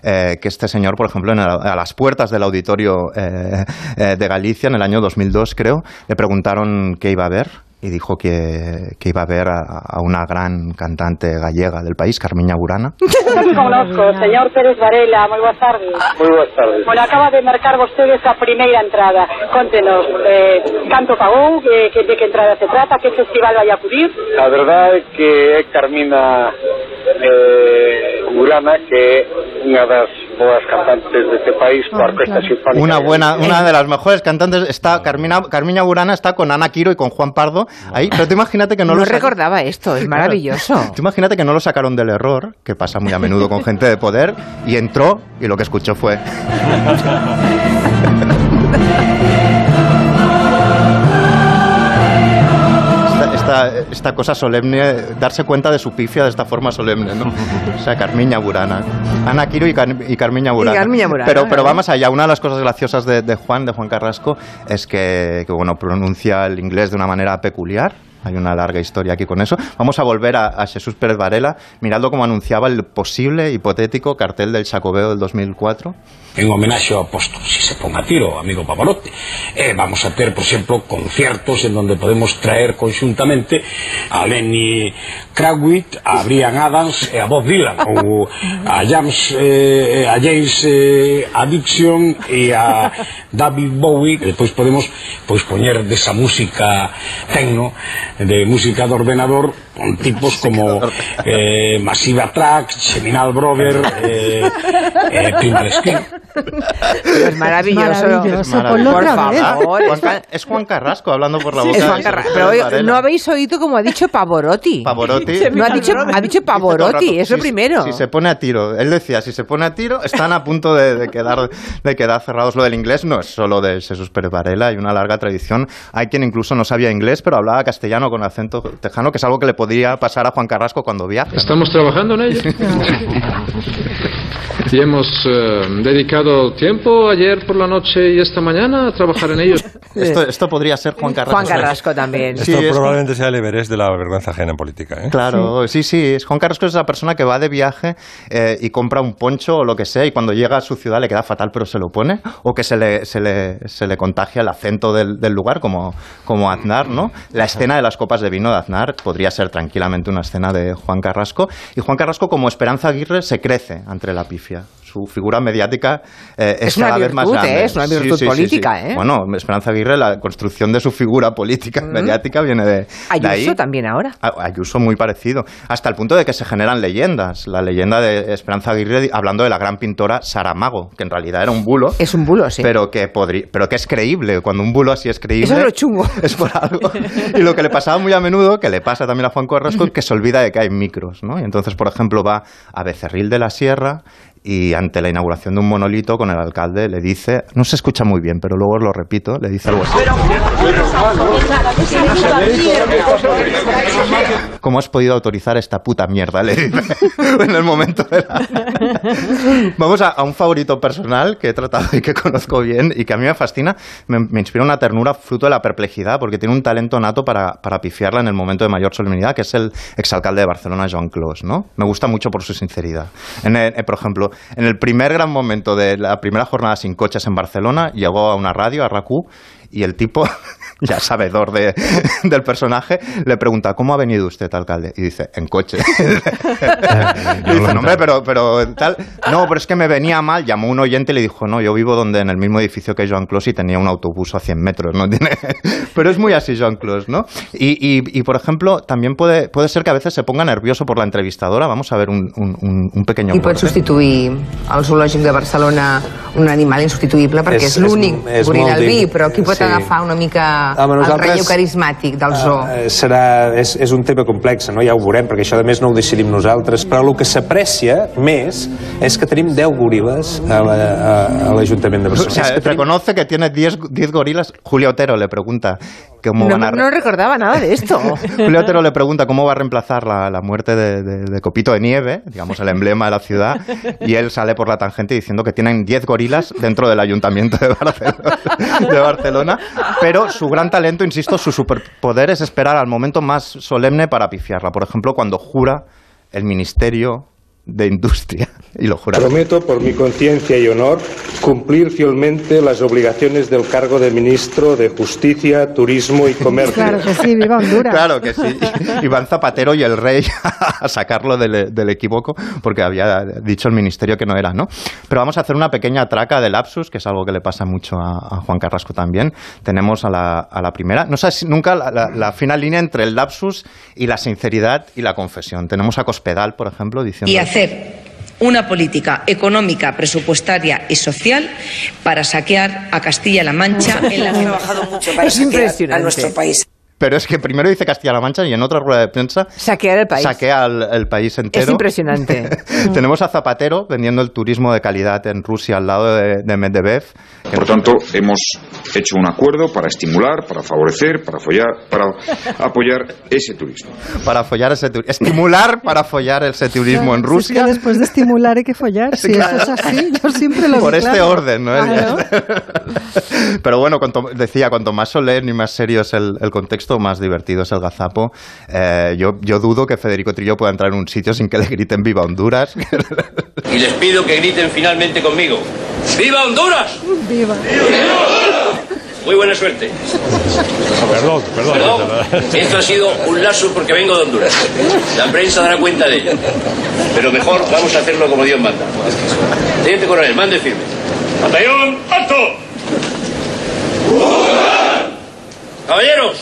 eh, que este señor, por ejemplo, en el- a las puertas del auditorio eh, eh, de Galicia, en el año 2002, creo, le preguntaron qué iba a ver y dijo que, que iba a ver a, a una gran cantante gallega del país, Carmiña Burana. Conozco, señor Pérez Varela, moi boas tardes. Muy buenas tardes. Bueno, acaba de marcar vostedes a primeira entrada. Contenos, eh, canto pagou, que, que, de que entrada se trata, que festival vai a acudir? A verdade é que é Carmina eh, Urana que das boas cantantes deste país coa Orquesta Sinfónica. Una buena, una de las mejores cantantes está Carmina, Carmiña Burana está con Ana Quiro y con Juan Pardo ahí, pero tú imagínate que no, No lo recordaba esto, es Claro. maravilloso. Tú imagínate que no lo sacaron del error, que pasa muy a menudo con gente de poder, y entró y lo que escuchó fue. Esta, cosa solemne, darse cuenta de su pifia de esta forma solemne, ¿no? O sea, Carmiña Burana. Ana Quiro y, Car- y Carmiña Burana. Carmiña Burana, pero, pero ¿eh? va más allá. Una de las cosas graciosas de, de Juan, de Juan Carrasco, es que, que, bueno, pronuncia el inglés de una manera peculiar. Hay una larga historia aquí con eso. Vamos a volver a, a Jesús Pérez Varela, mirando cómo anunciaba el posible, hipotético cartel del Chacobeo del 2004. En homenaxe ao apóstol, si se pon a tiro, amigo Pavarotti. E vamos a ter, por exemplo, conciertos en donde podemos traer conxuntamente a Lenny Kravitz, a Brian Adams e a Bob Dylan, ou a James, eh, a James eh, Addiction e a David Bowie. E depois podemos pois poñer desa música tecno de música de ordenador con tipos como eh, Massive Attack, Seminal Brothers, eh, eh. Pero es maravilloso. Maravilloso, Maravilloso. ponlo Por favor. Juan es Juan Carrasco hablando por la boca. Es de Juan Carrasco. Pero no habéis oído como ha dicho Pavorotti. Pavorotti. No ha dicho, ha dicho Pavorotti, es lo Si- primero. Si se pone a tiro, él decía, si se pone a tiro, están a punto de, de quedar, de quedar cerrados. Lo del inglés no es solo de Jesús Pérez Varela, hay una larga tradición. Hay quien incluso no sabía inglés, pero hablaba castellano con acento tejano, que es algo que le podría pasar a Juan Carrasco cuando viaja. Estamos trabajando en ello. Y hemos eh, dedicado tiempo ayer por la noche y esta mañana a trabajar en ello. Esto, esto podría ser Juan Carrasco. Juan Carrasco también. Esto Sí, es- probablemente sea el Everest de la vergüenza ajena en política. ¿eh? Claro, sí, sí. es- Juan Carrasco es esa persona que va de viaje eh, y compra un poncho o lo que sea y cuando llega a su ciudad le queda fatal pero se lo pone o que se le, se le, se le contagia el acento del, del lugar como, como Aznar, ¿no? La escena de las copas de vino de Aznar podría ser tranquilamente una escena de Juan Carrasco y Juan Carrasco como Esperanza Aguirre se crece ante la pifia. Su figura mediática eh, es, Es cada vez más virtud, grande. ¿eh? Es una virtud política, ¿eh? Bueno, Esperanza Aguirre, la construcción de su figura política mediática viene de, de ahí. Ayuso también ahora. A- Ayuso muy parecido, hasta el punto de que se generan leyendas. La leyenda de Esperanza Aguirre hablando de la gran pintora Saramago, que en realidad era un bulo. Es un bulo, sí. Pero que, podrí- pero que es creíble. Cuando un bulo así es creíble. Eso es lo chungo. Es por algo. Y lo que le pasaba muy a menudo, que le pasa también a Juan Carrasco, es que se olvida de que hay micros. ¿no? Y entonces, por ejemplo, va a Becerril de la Sierra y ante la inauguración de un monolito con el alcalde le dice, no se escucha muy bien, pero luego lo repito, le dice algo así. ¿Cómo has podido autorizar esta puta mierda? Le dice en el momento de la... Vamos a, un favorito personal que he tratado y que conozco bien y que a mí me fascina. Me, inspira una ternura fruto de la perplejidad porque tiene un talento nato para, para pifiarla en el momento de mayor solemnidad, que es el exalcalde de Barcelona, Joan Clos, ¿no? Me gusta mucho por su sinceridad. En eh, por ejemplo, en el primer gran momento de la primera jornada sin coches en Barcelona, llegó a una radio, a RACU, y el tipo, ya sabedor de, del personaje, le pregunta, ¿cómo ha venido usted, alcalde? Y dice, en coche. y dice, no, hombre, pero, pero tal. No, pero es que me venía mal. Llamó un oyente y le dijo, no, yo vivo donde en el mismo edificio que Joan Clos y tenía un autobús a 100 metros, ¿no? Tiene... pero es muy así Joan Clos, ¿no? Y, y, y, por ejemplo, también puede, puede ser que a veces se ponga nervioso por la entrevistadora. Vamos a ver un, un, un- pequeño I pot substituir al zoològic de Barcelona un animal insubstituïble perquè És- és, l'únic albí, di- però qui pot sí. agafar una mica Home, el relleu carismàtic del zoo? Eh, serà, és, és un tema complex, no? ja ho veurem, perquè això a més no ho decidim nosaltres, però el que s'aprecia més és que tenim 10 goril·les a la- a- a l'Ajuntament de O Barcelona. sea, És que tenim- reconoce que tiene 10 10 gorilas. Julio Otero le pregunta cómo No, van a... no recordaba nada de esto. Julio Otero le pregunta cómo va a reemplazar la, la muerte de, de- de Copito de Nieve, digamos el emblema de la ciudad, y él sale por la tangente diciendo que tienen 10 gorilas dentro del ayuntamiento de Barcelona, de Barcelona, pero su gran talento, insisto, su superpoder es esperar al momento más solemne para pifiarla. Por ejemplo, cuando jura el Ministerio de Industria, y lo jura. Prometo, por mi conciencia y honor, cumplir fielmente las obligaciones del cargo de ministro de Justicia, Turismo y Comercio. Claro que sí, viva Honduras. Claro que sí. Iván Zapatero y el rey a sacarlo del, del equívoco porque había dicho el ministerio que no era, ¿no? Pero vamos a hacer una pequeña traca de lapsus, que es algo que le pasa mucho a, a Juan Carrasco también. Tenemos a la, a la primera, no sé si nunca la, la- la fina línea entre el lapsus y la sinceridad y la confesión. Tenemos a Cospedal, por ejemplo, diciendo... y hacer una política económica, presupuestaria y social para saquear a Castilla-La Mancha en la Hemos trabajado mucho para Es saquear impresionante. a nuestro país. Pero es que primero dice Castilla-La Mancha y en otra rueda de prensa Saquear el país. saquea el, el país entero. Es impresionante. Tenemos a Zapatero vendiendo el turismo de calidad en Rusia al lado de, de Medvedev. Por tanto, hemos hecho un acuerdo para estimular, para favorecer, para, follar, para apoyar ese turismo. Para follar ese turismo. Estimular para follar ese turismo en Si es Rusia. que después de estimular hay que follar. Si Claro. eso es así, yo siempre lo Por vi este claro. orden, ¿no? Claro. Pero bueno, cuanto, decía, cuanto más solemne y más serio es el, el contexto, más divertido es el gazapo. Eh, yo, yo dudo que Federico Trillo pueda entrar en un sitio sin que le griten Viva Honduras. Y les pido que griten finalmente conmigo. ¡Viva Honduras! Viva. Muy buena suerte. Perdón, perdón. Perdón, esto ha sido un lazo porque vengo de Honduras. La prensa dará cuenta de ello. Pero mejor vamos a hacerlo como Dios manda. Teniente coronel, mande firme. ¡Batallón, alto! Caballeros,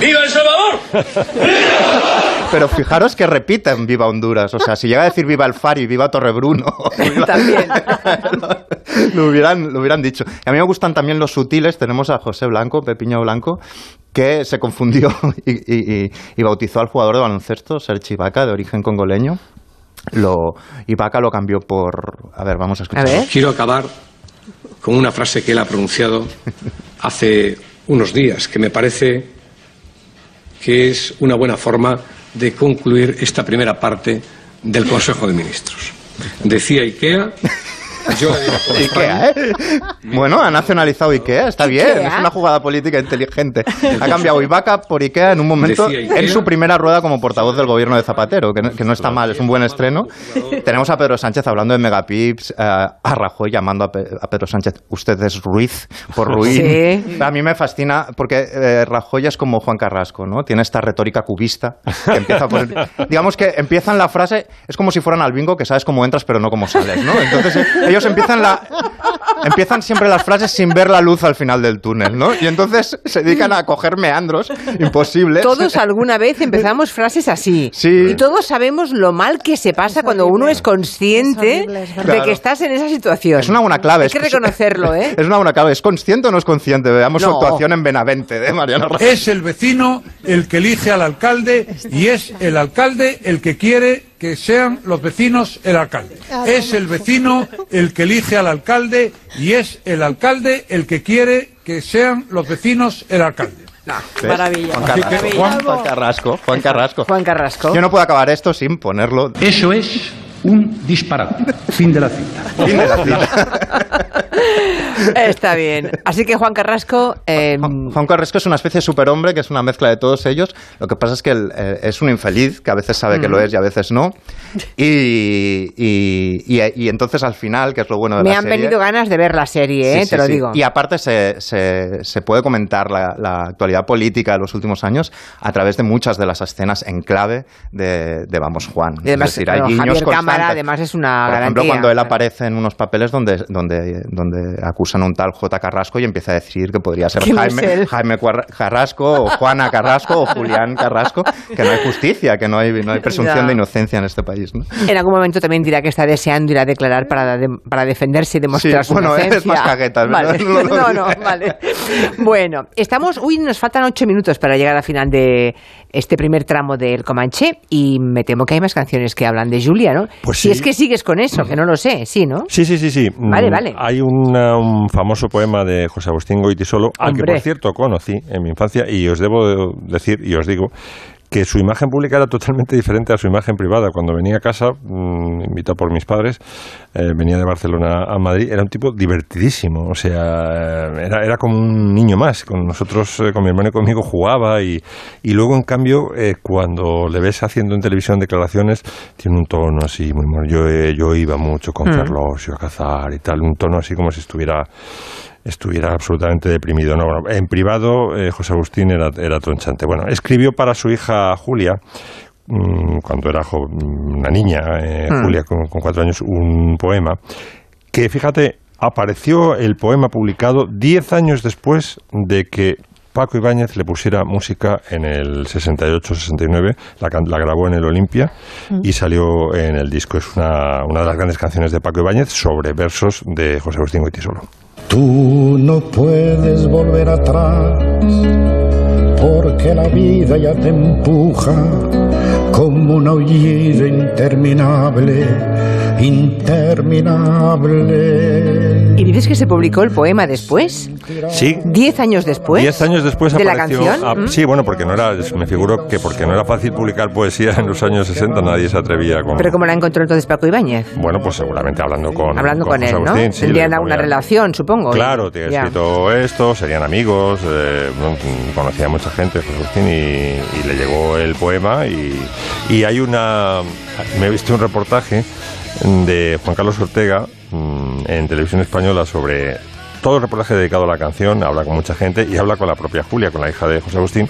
¡Viva El Salvador! Pero fijaros que repiten Viva Honduras. O sea, si llega a decir Viva el Fari y Viva Torrebruno, También. lo hubieran, lo hubieran dicho. Y a mí me gustan también los sutiles. Tenemos a José Blanco, Pepiño Blanco, que se confundió y, y- y- y bautizó al jugador de baloncesto, Serge Ibaka, de origen congoleño. Lo, Ibaka lo cambió por... A ver, vamos a escuchar. Quiero acabar con una frase que él ha pronunciado hace unos días, que me parece que es una buena forma de concluir esta primera parte del Consejo de Ministros. Decía IKEA, yo Ikea, ¿eh? Bueno, ha nacionalizado Ikea, está bien, Ikea. es una jugada política inteligente. Ha cambiado Ibaka por Ikea en un momento, en su primera rueda como portavoz del gobierno de Zapatero, que no, que no está mal, es un buen estreno. Tenemos a Pedro Sánchez hablando de Megapips, eh, a Rajoy llamando a, Pe- a Pedro Sánchez, usted es Ruiz, por Ruiz. Sí. A mí me fascina, porque eh, Rajoy es como Juan Carrasco, ¿no? Tiene esta retórica cubista, que empieza por... digamos que empiezan la frase, es como si fueran al bingo, que sabes cómo entras pero no cómo sales, ¿no? Entonces eh, ellos empiezan la... Empiezan siempre las frases sin ver la luz al final del túnel, ¿no? Y entonces se dedican a coger meandros imposibles. Todos alguna vez empezamos frases así. Sí. Y todos sabemos lo mal que se pasa cuando uno es consciente Es horrible, es de que estás en esa situación. Es una buena clave. Hay es que reconocerlo, ¿eh? Es una buena clave. ¿Es consciente o no es consciente? Veamos su actuación en Benavente de Mariano Rajoy. Es el vecino el que elige al alcalde y es el alcalde el que quiere que sean los vecinos el alcalde. Es el vecino el que elige al alcalde y es el alcalde el que quiere que sean los vecinos el alcalde. Maravilla. Juan Carrasco. que- Juan, Juan Carrasco. Juan Carrasco. Juan Carrasco. Yo no puedo acabar esto sin ponerlo. Eso es un disparate. Fin de la cita. Fin de la cita. Está bien. Así que Juan Carrasco... eh, Juan Carrasco es una especie de superhombre que es una mezcla de todos ellos. Lo que pasa es que él, eh, es un infeliz, que a veces sabe que Mm. lo es y a veces no. Y, y, y- y entonces al final, que es lo bueno de me la han serie... venido ganas de ver la serie, Sí, ¿eh? sí, te lo sí. digo. Y aparte se, se, se puede comentar la, la actualidad política de los últimos años a través de muchas de las escenas en clave de, de Vamos Juan. Y además, es decir, hay guiños Cámara además es una Por ejemplo, garantía. cuando él aparece en unos papeles donde, donde, donde acusan a un tal J. Carrasco y empieza a decir que podría ser no Jaime. Jaime Carrasco o Juana Carrasco o Julián Carrasco, que no hay justicia, que no hay, no hay presunción Ya. de inocencia en este país. ¿no? En algún momento también dirá que está deseando ir a declarar para, de- para defenderse y demostrar Sí, su bueno, inocencia. es más cagueta, ¿verdad? Vale. No No, no, vale. Bueno, estamos... Uy, nos faltan ocho minutos para llegar al final de este primer tramo del Comanche y me temo que hay más canciones que hablan de Julia, ¿no? Pues si sí. es que sigues con eso, que no lo sé, sí, ¿no? Sí, sí, sí, sí. Vale, Mm, vale. Hay una- un famoso poema de José Agustín Goitisolo, al que por cierto conocí en mi infancia y os debo decir y os digo que su imagen pública era totalmente diferente a su imagen privada. Cuando venía a casa, mm, invitado por mis padres, eh, venía de Barcelona a Madrid, era un tipo divertidísimo, o sea, eh, era, era como un niño más. Con nosotros, eh, con mi hermano y conmigo, jugaba y, y luego, en cambio, eh, cuando le ves haciendo en televisión declaraciones, tiene un tono así muy... Yo, eh, yo iba mucho con Mm. Ferlosio a cazar y tal, un tono así como si estuviera estuviera absolutamente deprimido. No, bueno, en privado, eh, José Agustín era, era tronchante. Bueno, escribió para su hija Julia, mm, cuando era jo- una niña, eh, Mm. Julia, con, con cuatro años, un poema que, fíjate, apareció el poema publicado diez años después de que Paco Ibáñez le pusiera música en el 68-69, la, la grabó en el Olimpia Mm. y salió en el disco. Es una, una de las grandes canciones de Paco Ibáñez sobre versos de José Agustín Goitisolo. Tú no puedes volver atrás porque la vida ya te empuja como un aullido interminable, interminable. ¿Y dices que se publicó el poema después? Sí. ¿Diez años después? Diez años después ¿De la apareció. canción? ah, ¿Mm? Sí, bueno, porque no era. Me figuro que porque no era fácil publicar poesía en los años 60, nadie se atrevía con. ¿Pero cómo la encontró entonces Paco Ibáñez? Bueno, pues seguramente hablando con. Hablando con, José él, ¿no? Agustín, sí, Tendrían alguna relación, supongo. Claro, te ha Ya. escrito esto, serían amigos, eh, conocía a mucha gente, José Agustín, y, y le llegó el poema. Y, y hay una. Me he visto un reportaje de Juan Carlos Ortega mm, en televisión española sobre todo el reportaje dedicado a la canción, habla con mucha gente y habla con la propia Julia, con la hija de José Agustín.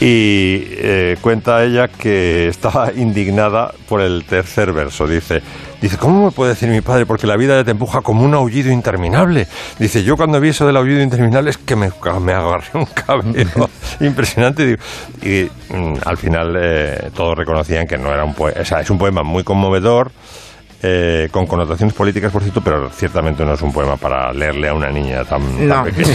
Y eh, cuenta ella que estaba indignada por el tercer verso. Dice, dice, ¿cómo me puede decir mi padre? Porque la vida te empuja como un aullido interminable. Dice, yo cuando vi eso del aullido interminable es que me, me agarré un cabello impresionante. Y, mm, al final eh, todos reconocían que no era un poema, o sea, es un poema muy conmovedor. Eh, con connotaciones políticas, por cierto, pero ciertamente no es un poema para leerle a una niña tan, tan No. pequeña.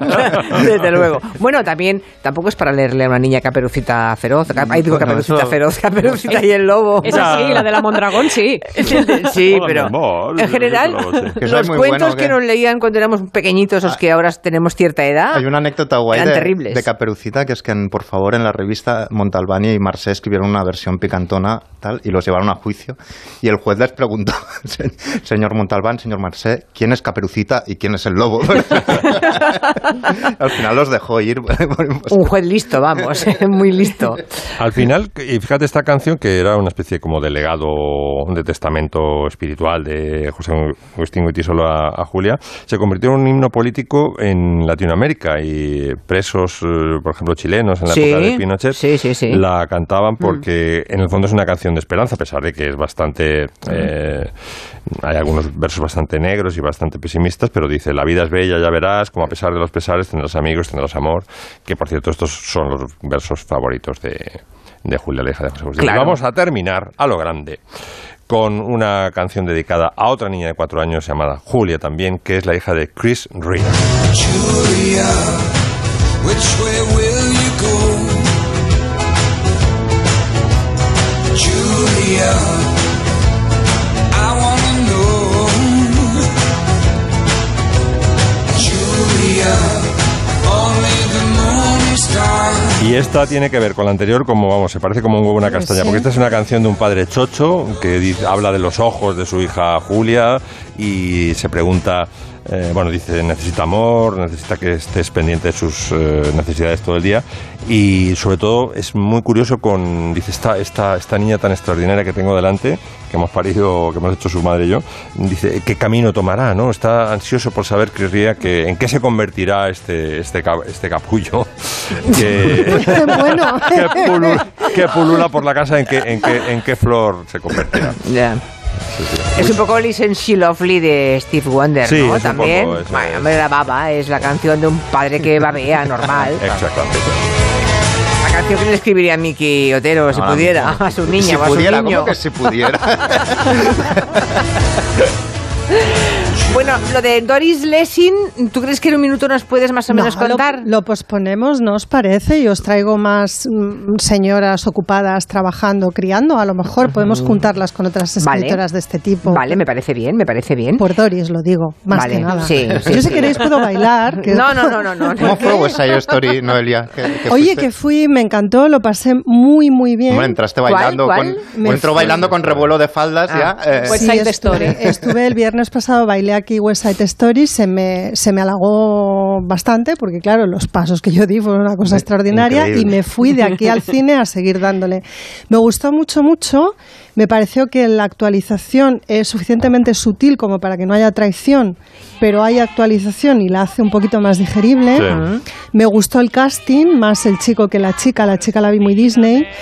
¿no? Desde luego. Bueno, también tampoco es para leerle a una niña Caperucita Feroz. Cap- Ay, digo Bueno, Caperucita eso- Feroz, Caperucita y el Lobo. Esa sí, la de la Mondragón, sí. Sí, pero en general, los cuentos que nos leían cuando éramos pequeñitos, los que ahora tenemos cierta edad, Hay una anécdota guay de, terribles. de Caperucita, que es que, en- por favor, en la revista Montalbani y Marcé escribieron una versión picantona tal y los llevaron a juicio. Y el juez les preguntó, "Se- señor Montalbán, señor Marcé, ¿quién es Caperucita y quién es el lobo? Al final los dejó ir. un juez listo, vamos, muy listo. Al final, y fíjate esta canción que era una especie como de legado, de testamento espiritual de José Agustín Guitisolo a, a Julia, se convirtió en un himno político en Latinoamérica y presos, eh, por ejemplo, chilenos en la Sí, época de Pinochet sí, sí, sí. la cantaban porque en el fondo es una canción de esperanza, a pesar de que es bastante... eh, hay algunos versos bastante negros y bastante pesimistas, pero dice, la vida es bella, ya verás, como a pesar de los pesares tendrás amigos, tendrás amor, que por cierto estos son los versos favoritos de, de Julia Leja de José Agustín. Claro. Y vamos a terminar a lo grande con una canción dedicada a otra niña de cuatro años llamada Julia también, que es la hija de Chris Rea. Y esta tiene que ver con la anterior, como vamos, se parece como un huevo una castaña, sí. porque esta es una canción de un padre chocho que dice- habla de los ojos de su hija Julia y se pregunta, eh, bueno, dice, necesita amor, necesita que estés pendiente de sus eh, necesidades todo el día y sobre todo es muy curioso con, dice, esta, esta, esta niña tan extraordinaria que tengo delante, que hemos parido, que hemos hecho su madre y yo, dice, ¿qué camino tomará? ¿no? Está ansioso por saber, Chris Rea, que, en qué se convertirá este, este, este capullo que, bueno. que, pulula, que pulula por la casa en qué, en qué, en flor se convertirá. Es un poco Listen She Lovely de Steve Wonder, Sí, ¿no? También. poco, Bueno, la baba es la canción de un padre que babea, normal. Exactamente. La canción que le escribiría a Miki Otero si pudiera, a su niña Si o a su pudiera, niño. ¿cómo que si pudiera? Bueno, lo de Doris Lessing, ¿tú crees que en un minuto nos puedes más o menos No, lo- contar? Lo, posponemos, ¿no os parece? Y os traigo más mm, señoras ocupadas trabajando, criando. A lo mejor podemos juntarlas con otras Vale. escritoras de este tipo. Vale, me parece bien, me parece bien. Por Doris lo digo, más Vale, que nada. sí, sí, Yo si sí. queréis puedo bailar. que- No, no, no, no, no. ¿Cómo fue West Side Story, Noelia? ¿Qué- qué Oye, que fui, me encantó, lo pasé muy, muy bien. Hombre, entraste bailando ¿Cuál? con... Me entró fui- bailando con revuelo de faldas Ah. ya. eh, West Sí, Side estuve, Story. estuve el viernes pasado, bailé aquí West Side Story, se me, se me halagó bastante, porque claro, los pasos que yo di fueron una cosa extraordinaria increíble. y me fui de aquí al cine a seguir dándole. Me gustó mucho, mucho, me pareció que la actualización es suficientemente sutil como para que no haya traición, pero hay actualización y la hace un poquito más digerible. Sí. Me gustó el casting, más el chico que la chica, la chica la vi muy Disney.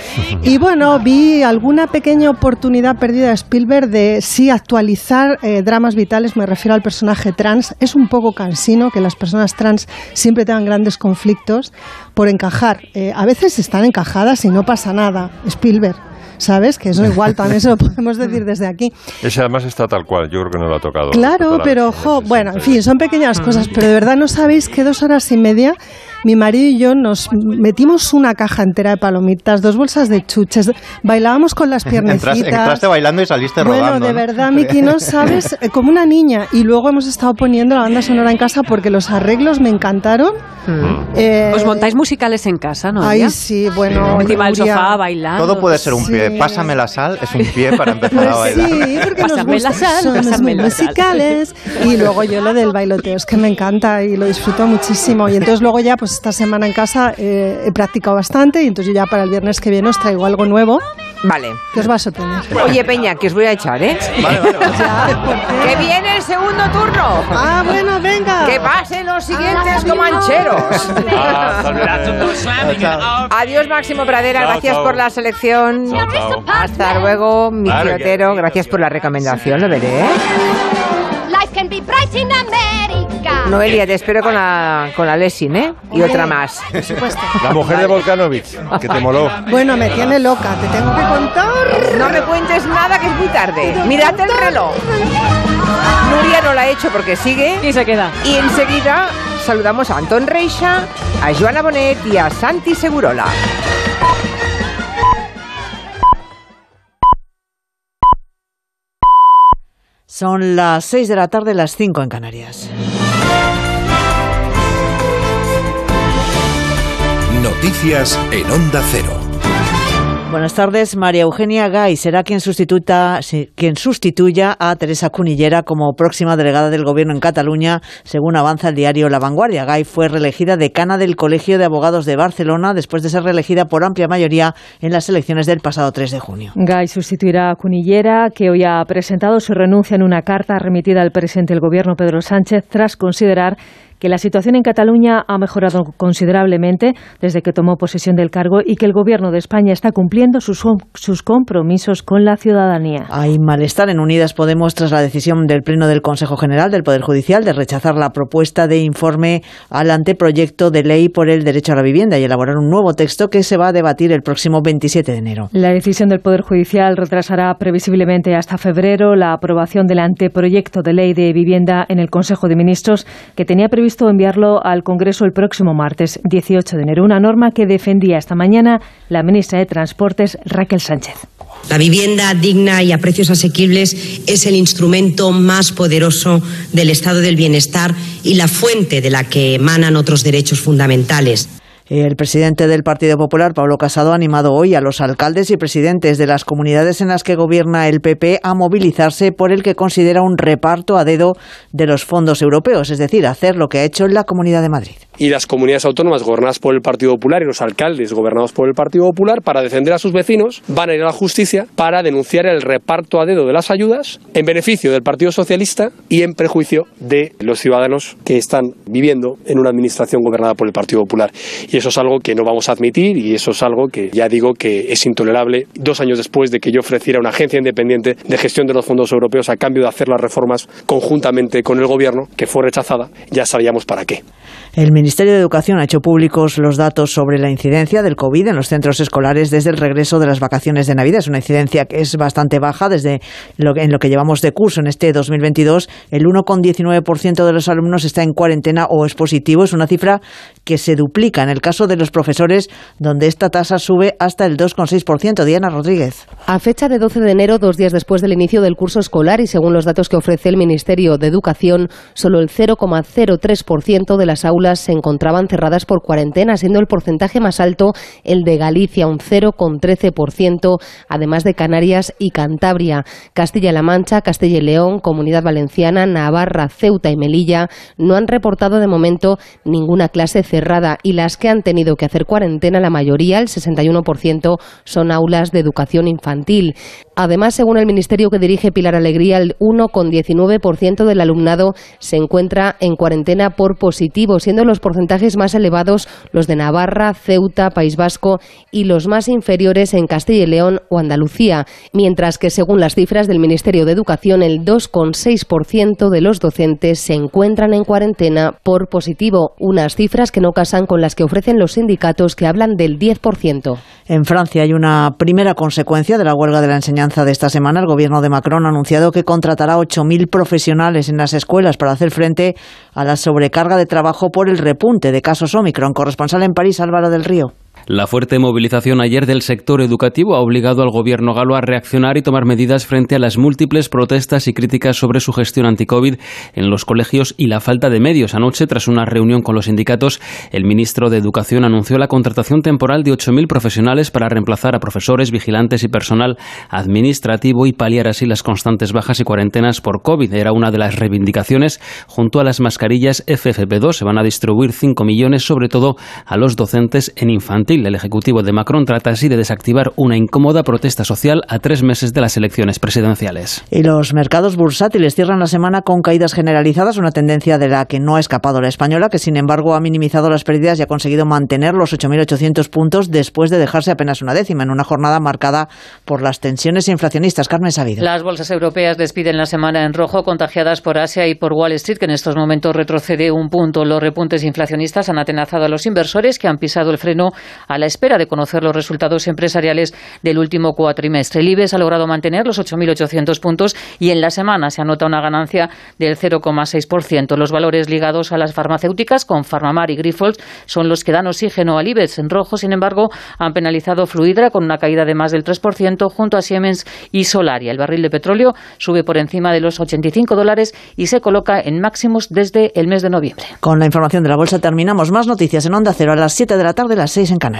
Y bueno, vi alguna pequeña oportunidad perdida de Spielberg de sí actualizar eh, dramas vitales, me refiero al personaje trans. Es un poco cansino que las personas trans siempre tengan grandes conflictos por encajar. Eh, a veces están encajadas y no pasa nada. Spielberg. ¿Sabes? Que eso igual también se lo podemos decir desde aquí. Ese además está tal cual, yo creo que no lo ha tocado. Claro, pero ojo, bueno, en fin, son pequeñas Mm. cosas, pero de verdad no sabéis que dos horas y media mi marido y yo nos metimos una caja entera de palomitas, dos bolsas de chuches, bailábamos con las piernecitas. entraste, entraste bailando y saliste Bueno, rodando. de ¿no? verdad, Miki, no sabes, eh, como una niña. Y luego hemos estado poniendo la banda sonora en casa porque los arreglos me encantaron. Eh, ¿Os montáis musicales en casa, no? Ay, sí, bueno. Encima del sofá, bailando. Todo puede ser un Sí. pie. Pásame la sal, es un pie para empezar a bailar. sí, porque nos Pásame la sal, somos pásame muy la sal. musicales. Y luego yo lo del bailoteo, es que me encanta y lo disfruto muchísimo. Y entonces luego ya, pues esta semana en casa eh, he practicado bastante y entonces yo ya para el viernes que viene os traigo algo nuevo. Vale. Que os va a sorprender. Oye, Peña, que os voy a echar, ¿eh? Vale, vale, vale. ¡Que viene el segundo turno! Ah, bueno, venga. ¡Que pasen los siguientes comancheros! Adiós, Máximo Pradera, gracias por la selección. Hasta luego, mi gracias por la recomendación, lo veré. ¿eh? Life can be bright in. Noelia, te espero con la, con la Lessing, ¿eh? Y otra más. Por supuesto. La mujer de Volkanovich, que te moló. Bueno, me tiene loca, te tengo que contar. No me cuentes nada, que es muy tarde. Mírate el reloj. Nuria no la ha hecho porque sigue. Y se queda. Y enseguida saludamos a Anton Reixa, a Joana Bonet y a Santi Segurola. Son las 6 de la tarde, las 5 en Canarias. Noticias en Onda Cero. Buenas tardes. María Eugenia Gay será quien, sustituta, si- quien sustituya a Teresa Cunillera como próxima delegada del Gobierno en Cataluña, según avanza el diario La Vanguardia. Gay fue reelegida decana del Colegio de Abogados de Barcelona después de ser reelegida por amplia mayoría en las elecciones del pasado 3 de junio. Gay sustituirá a Cunillera, que hoy ha presentado su renuncia en una carta remitida al presidente del Gobierno, Pedro Sánchez, tras considerar que la situación en Cataluña ha mejorado considerablemente desde que tomó posesión del cargo y que el Gobierno de España está cumpliendo sus, sus compromisos con la ciudadanía. Hay malestar en Unidas Podemos tras la decisión del Pleno del Consejo General del Poder Judicial de rechazar la propuesta de informe al anteproyecto de ley por el derecho a la vivienda y elaborar un nuevo texto que se va a debatir el próximo 27 de enero. La decisión del Poder Judicial retrasará previsiblemente hasta febrero la aprobación del anteproyecto de ley de vivienda en el Consejo de Ministros, que tenía previsto enviarlo al Congreso el próximo martes 18 de enero. Una norma que defendía esta mañana la ministra de Transportes, Raquel Sánchez. La vivienda digna y a precios asequibles es el instrumento más poderoso del estado del bienestar y la fuente de la que emanan otros derechos fundamentales. El presidente del Partido Popular, Pablo Casado, ha animado hoy a los alcaldes y presidentes de las comunidades en las que gobierna el PP a movilizarse por el que considera un reparto a dedo de los fondos europeos, es decir, hacer lo que ha hecho la Comunidad de Madrid. y las comunidades autónomas gobernadas por el Partido Popular y los alcaldes gobernados por el Partido Popular para defender a sus vecinos van a ir a la justicia para denunciar el reparto a dedo de las ayudas en beneficio del Partido Socialista y en prejuicio de los ciudadanos que están viviendo en una administración gobernada por el Partido Popular. Eso es algo que no vamos a admitir y eso es algo que ya digo que es intolerable dos años después de que yo ofreciera una agencia independiente de gestión de los fondos europeos a cambio de hacer las reformas conjuntamente con el gobierno, que fue rechazada, ya sabíamos para qué. El Ministerio de Educación ha hecho públicos los datos sobre la incidencia del COVID en los centros escolares desde el regreso de las vacaciones de Navidad. Es una incidencia que es bastante baja desde lo en lo que llevamos de curso en este 2022. El 1,19% de los alumnos está en cuarentena o es positivo. Es una cifra que se duplica en el caso de los profesores, donde esta tasa sube hasta el 2,6%. Diana Rodríguez. A fecha de 12 de enero, dos días después del inicio del curso escolar y según los datos que ofrece el Ministerio de Educación, solo el 0,03% de las aulas se encontraban cerradas por cuarentena, siendo el porcentaje más alto el de Galicia, un 0,13%, además de Canarias y Cantabria. Castilla-La Mancha, Castilla y León, Comunidad Valenciana, Navarra, Ceuta y Melilla no han reportado de momento ninguna clase cerrada y las que han tenido que hacer cuarentena, la mayoría, el 61%, son aulas de educación infantil. Además, según el ministerio que dirige Pilar Alegría, el 1,19% del alumnado se encuentra en cuarentena por positivo, siendo los porcentajes más elevados los de Navarra, Ceuta, País Vasco y los más inferiores en Castilla y León o Andalucía, mientras que según las cifras del Ministerio de Educación, el 2,6% de los docentes se encuentran en cuarentena por positivo, unas cifras que no casan con las que ofrecen los sindicatos que hablan del 10%. En Francia hay una primera consecuencia de la huelga de la enseñanza de esta semana. El gobierno de Macron ha anunciado que contratará 8.000 profesionales en las escuelas para hacer frente a la sobrecarga de trabajo el repunte de casos Omicron. Corresponsal en París, Álvaro del Río. La fuerte movilización ayer del sector educativo ha obligado al gobierno galo a reaccionar y tomar medidas frente a las múltiples protestas y críticas sobre su gestión anti-COVID en los colegios y la falta de medios. Anoche, tras una reunión con los sindicatos, el ministro de Educación anunció la contratación temporal de 8.000 profesionales para reemplazar a profesores, vigilantes y personal administrativo y paliar así las constantes bajas y cuarentenas por COVID. Era una de las reivindicaciones. Junto a las mascarillas FFP2 se van a distribuir 5 millones, sobre todo a los docentes en infantil infantil. El Ejecutivo de Macron trata así de desactivar una incómoda protesta social a tres meses de las elecciones presidenciales. Y los mercados bursátiles cierran la semana con caídas generalizadas, una tendencia de la que no ha escapado la española, que sin embargo ha minimizado las pérdidas y ha conseguido mantener los 8.800 puntos después de dejarse apenas una décima en una jornada marcada por las tensiones inflacionistas. Carmen Sabido. Las bolsas europeas despiden la semana en rojo, contagiadas por Asia y por Wall Street, que en estos momentos retrocede un punto. Los repuntes inflacionistas han atenazado a los inversores que han pisado el freno a la espera de conocer los resultados empresariales del último cuatrimestre. El IBEX ha logrado mantener los 8.800 puntos y en la semana se anota una ganancia del 0,6%. Los valores ligados a las farmacéuticas con Farmamar y Grifols son los que dan oxígeno al IBEX. En rojo, sin embargo, han penalizado Fluidra con una caída de más del 3% junto a Siemens y Solaria. El barril de petróleo sube por encima de los 85 dólares y se coloca en máximos desde el mes de noviembre. Con la información de la bolsa terminamos. Más noticias en Onda Cero a las 7 de la tarde, las 6 en Canarias.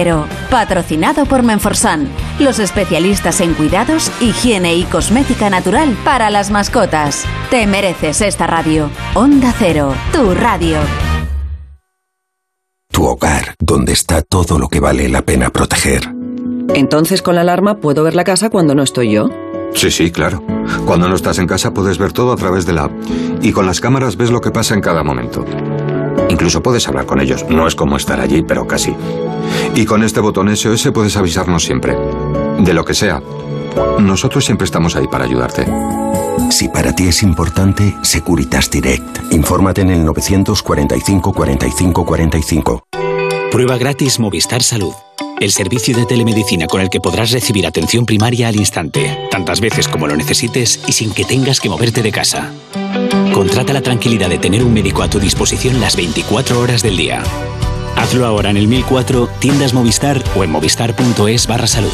Cero. Patrocinado por Menforsan, los especialistas en cuidados, higiene y cosmética natural para las mascotas. Te mereces esta radio. Onda Cero, tu radio. Tu hogar, donde está todo lo que vale la pena proteger. Entonces con la alarma puedo ver la casa cuando no estoy yo. Sí, sí, claro. Cuando no estás en casa puedes ver todo a través de la app. Y con las cámaras ves lo que pasa en cada momento. Incluso puedes hablar con ellos. No es como estar allí, pero casi. Y con este botón SOS puedes avisarnos siempre. De lo que sea. Nosotros siempre estamos ahí para ayudarte. Si para ti es importante, Securitas Direct. Infórmate en el 945 45 45. Prueba gratis Movistar Salud. El servicio de telemedicina con el que podrás recibir atención primaria al instante, tantas veces como lo necesites y sin que tengas que moverte de casa. Contrata la tranquilidad de tener un médico a tu disposición las 24 horas del día. Hazlo ahora en el 1004, tiendas Movistar o en movistar.es barra salud.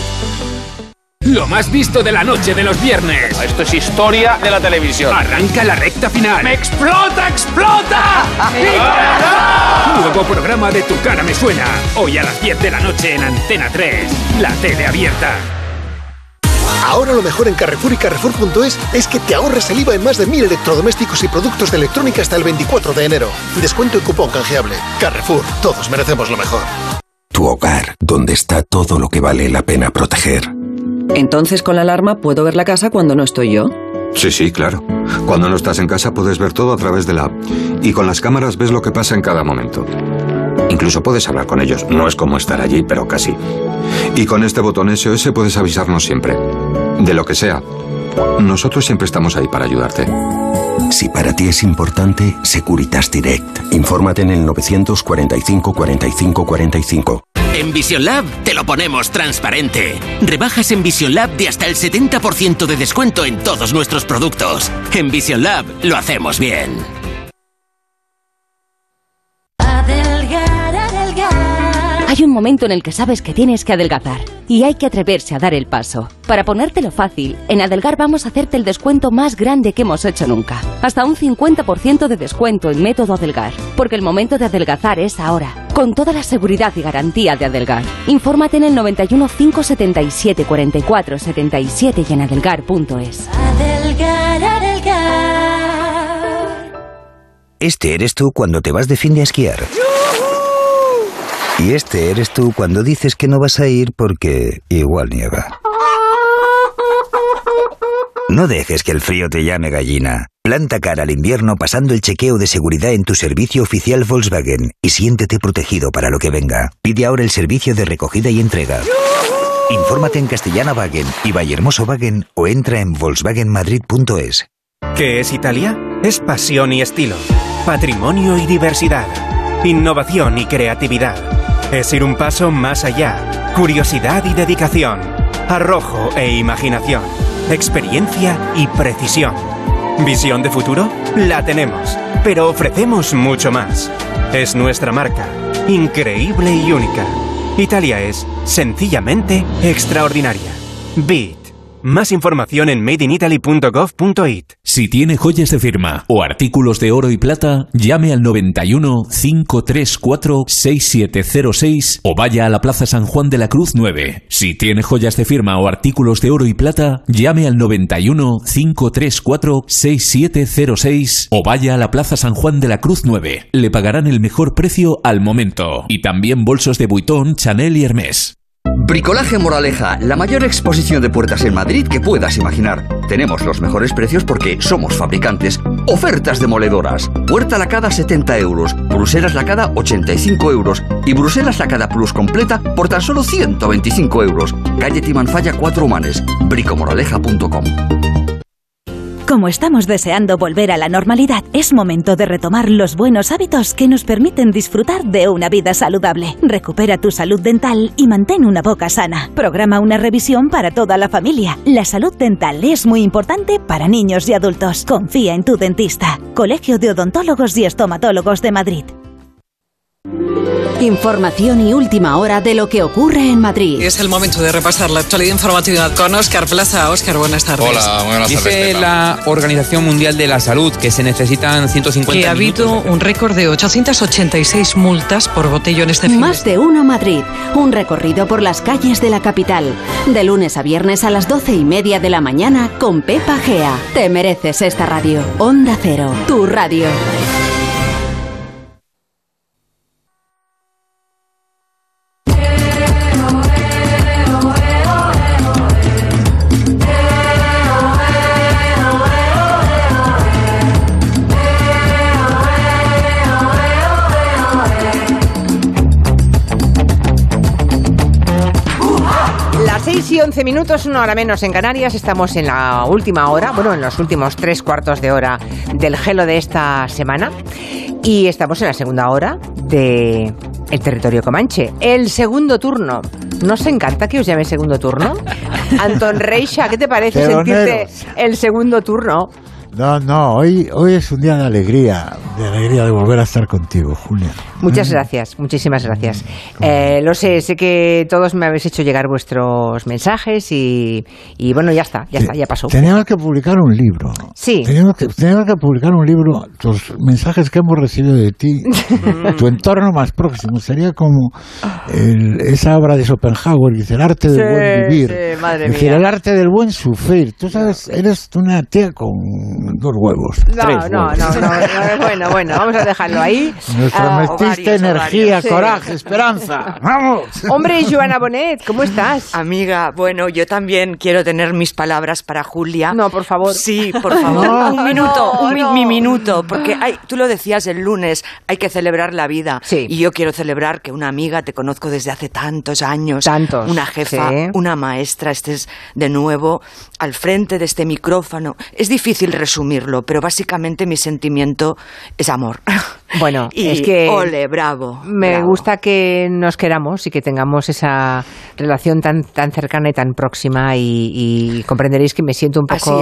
Lo más visto de la noche de los viernes. Esto es historia de la televisión. Arranca la recta final. ¡Me explota, explota! Nuevo programa de Tu cara me suena. Hoy a las 10 de la noche en Antena 3. La tele abierta. Ahora lo mejor en Carrefour y Carrefour.es es que te ahorres el IVA en más de mil electrodomésticos y productos de electrónica hasta el 24 de enero. Descuento y cupón canjeable. Carrefour, todos merecemos lo mejor. Tu hogar, donde está todo lo que vale la pena proteger. Entonces con la alarma puedo ver la casa cuando no estoy yo. Sí, sí, claro. Cuando no estás en casa puedes ver todo a través de la app. Y con las cámaras ves lo que pasa en cada momento. Incluso puedes hablar con ellos. No es como estar allí, pero casi. Y con este botón SOS puedes avisarnos siempre. De lo que sea. Nosotros siempre estamos ahí para ayudarte. Si para ti es importante, Securitas Direct. Infórmate en el 945 45 45. En Vision Lab te lo ponemos transparente. Rebajas en Vision Lab de hasta el 70% de descuento en todos nuestros productos. En Vision Lab lo hacemos bien. Hay un momento en el que sabes que tienes que adelgazar y hay que atreverse a dar el paso. Para ponértelo fácil, en Adelgar vamos a hacerte el descuento más grande que hemos hecho nunca. Hasta un 50% de descuento en método Adelgar. Porque el momento de adelgazar es ahora. Con toda la seguridad y garantía de Adelgar. Infórmate en el 91 577 44 77 y en adelgar.es. Este eres tú cuando te vas de fin de esquiar. Y este eres tú cuando dices que no vas a ir porque igual nieva. No dejes que el frío te llame gallina. Planta cara al invierno pasando el chequeo de seguridad en tu servicio oficial Volkswagen y siéntete protegido para lo que venga. Pide ahora el servicio de recogida y entrega. Infórmate en Castellana Wagen y Vallehermoso Wagen o entra en volkswagenmadrid.es. ¿Qué es Italia? Es pasión y estilo, patrimonio y diversidad, innovación y creatividad. Es ir un paso más allá, curiosidad y dedicación, arrojo e imaginación, experiencia y precisión. ¿Visión de futuro? La tenemos, pero ofrecemos mucho más. Es nuestra marca, increíble y única. Italia es, sencillamente, extraordinaria. Beat. Más información en madeinitaly.gov.it. Si tiene joyas de firma o artículos de oro y plata, llame al 91 534 6706 o vaya a la Plaza San Juan de la Cruz 9. Si tiene joyas de firma o artículos de oro y plata, llame al 91 534 6706 o vaya a la Plaza San Juan de la Cruz 9. Le pagarán el mejor precio al momento. Y también bolsos de Vuitton, Chanel y Hermès. Bricolaje Moraleja, la mayor exposición de puertas en Madrid que puedas imaginar. Tenemos los mejores precios porque somos fabricantes. Ofertas demoledoras. Puerta lacada 70 euros, Bruselas lacada 85 euros y Bruselas lacada plus completa por tan solo 125 euros. Calle Timanfaya 4 Humanes, bricomoraleja.com. Como estamos deseando volver a la normalidad, es momento de retomar los buenos hábitos que nos permiten disfrutar de una vida saludable. Recupera tu salud dental y mantén una boca sana. Programa una revisión para toda la familia. La salud dental es muy importante para niños y adultos. Confía en tu dentista. Colegio de Odontólogos y Estomatólogos de Madrid. Información y última hora de lo que ocurre en Madrid. Es el momento de repasar la actualidad informativa con Óscar Plaza. Óscar, buenas tardes. Hola, buenas tardes. Dice la Organización Mundial de la Salud que se necesitan 150 Que ha habido un récord de 886 multas por botellón este fin. Más de uno Madrid. Un recorrido por las calles de la capital. De lunes a viernes a las 12 y media de la mañana con Pepa Gea. Te mereces esta radio. Onda Cero, tu radio. Minutos, una hora menos en Canarias. Estamos en la última hora, bueno, en los últimos tres cuartos de hora del gelo de esta semana. Y estamos en la segunda hora de el territorio Comanche. El segundo turno. ¿Nos encanta que os llame segundo turno? Anton Reixa, ¿qué te parece sentirte el segundo turno? No, no, hoy, hoy es un día de alegría, de alegría de volver a estar contigo, Julia. Muchas gracias, muchísimas gracias. Eh, lo sé, sé que todos me habéis hecho llegar vuestros mensajes y, y bueno, ya está, ya está, ya pasó. Teníamos que publicar un libro. Sí. Teníamos que, teníamos que publicar un libro, los mensajes que hemos recibido de ti, tu entorno más próximo. Sería como el- esa obra de Schopenhauer, dice el arte del Sí, buen vivir. sí, madre mía. el arte del buen sufrir. Tú sabes, eres una tía con dos huevos. No, tres no, huevos. no, no, no, bueno, bueno, vamos a dejarlo ahí. Nuestra Ah, metiste energía, Sí. coraje, esperanza. ¡Vamos! Hombre, Joana Bonet, ¿cómo estás? Amiga, bueno, yo también quiero tener mis palabras para Julia. No, por favor. Sí, por favor. No, un minuto, no, un mi, no. mi minuto, porque hay, tú lo decías el lunes, hay que celebrar la vida. Y yo quiero celebrar que una amiga te conozco desde hace tantos años. Tantos, Una jefa, sí. una maestra, estés de nuevo al frente de este micrófono. Es difícil pero básicamente mi sentimiento es amor. Bueno, y es que ole, bravo. me bravo. gusta que nos queramos y que tengamos esa relación tan tan cercana y tan próxima y, y comprenderéis que me siento un poco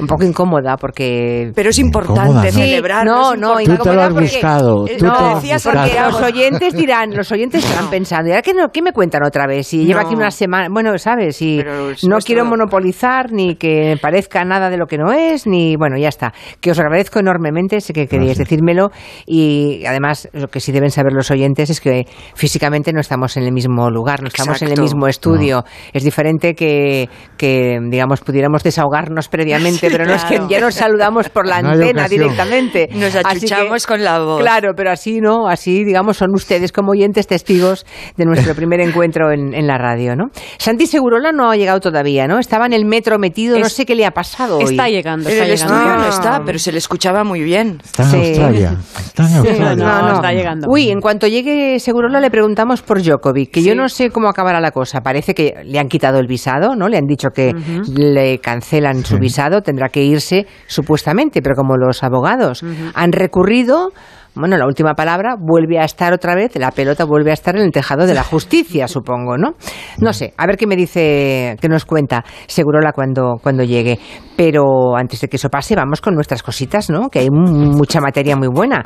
un poco incómoda porque Pero es importante Incómoda, ¿no? no. Tú te lo has porque- buscado, tú te no, lo has decías buscado. porque los oyentes dirán, los oyentes estarán pensando, ¿y ahora qué, no, qué me cuentan otra vez? Y lleva aquí una semana, bueno, sabes, y no quiero monopolizar ni que parezca nada de lo que no es, ni bueno, ya está. Que os agradezco enormemente, sé que queríais decírmelo y además lo que sí deben saber los oyentes es que físicamente no estamos en el mismo lugar, no estamos en el mismo estudio. Es diferente que, que, digamos, pudiéramos desahogarnos previamente, Sí, pero no es que claro. ya nos saludamos por la No antena directamente. Nos que- achuchamos con la voz. Claro, pero así no, así digamos son ustedes como oyentes testigos de nuestro primer encuentro en, en la radio, ¿no? Santi Segurola no ha llegado todavía, ¿no? Estaba en el metro metido, no sé qué le ha pasado hoy. Está llegando, En el estudio no está, pero se le escuchaba muy bien. Está en Sí. Australia. Está Sí, no, no. Uy, en cuanto llegue Segurola le preguntamos por Djokovic, que yo no sé cómo acabará la cosa. Parece que le han quitado el visado, ¿no? Le han dicho que le cancelan su visado, tendrá que irse supuestamente, pero como los abogados han recurrido, bueno, la última palabra vuelve a estar otra vez, la pelota vuelve a estar en el tejado de la justicia, supongo, ¿no? No sé, a ver qué me dice, qué nos cuenta Segurola cuando, cuando llegue. Pero antes de que eso pase, vamos con nuestras cositas, ¿no? Que hay mu- mucha materia muy buena.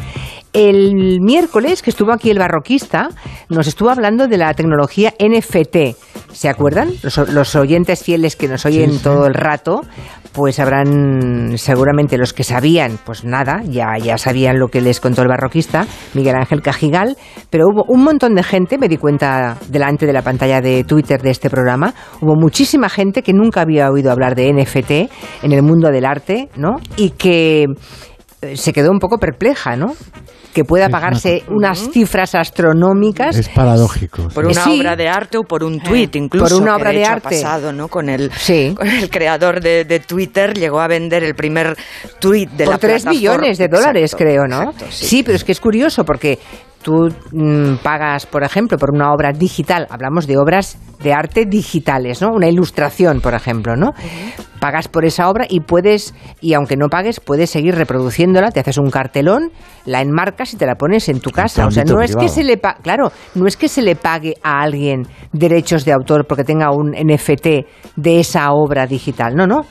El miércoles que estuvo aquí el barroquista, nos estuvo hablando de la tecnología NFT. ¿Se acuerdan? Los, oyentes fieles que nos oyen todo el rato, pues habrán seguramente los que sabían, pues nada, ya, ya sabían lo que les contó el barroquista, Miguel Ángel Cajigal, pero hubo un montón de gente, me di cuenta delante de la pantalla de Twitter de este programa, hubo muchísima gente que nunca había oído hablar de NFT en el mundo del arte, ¿no? Y que eh, se quedó un poco perpleja, ¿no? Que pueda pagarse unas cifras astronómicas. Es paradójico. Por una obra de arte o por un tuit, incluso. Por una obra de, arte. pasado, ¿no? Con el, con el creador de, Twitter llegó a vender el primer tuit de por la tres millones de dólares, creo, ¿no? sí. pero es que es curioso porque tú mm, pagas, por ejemplo, por una obra digital, hablamos de obras de arte digitales, ¿no? Una ilustración, por ejemplo, ¿no? Pagas por esa obra y puedes, y aunque no pagues, puedes seguir reproduciéndola, te haces un cartelón, la enmarcas y te la pones en tu casa. O sea, no es que se le claro, no es que se le pague a alguien derechos de autor porque tenga un NFT de esa obra digital. No, no.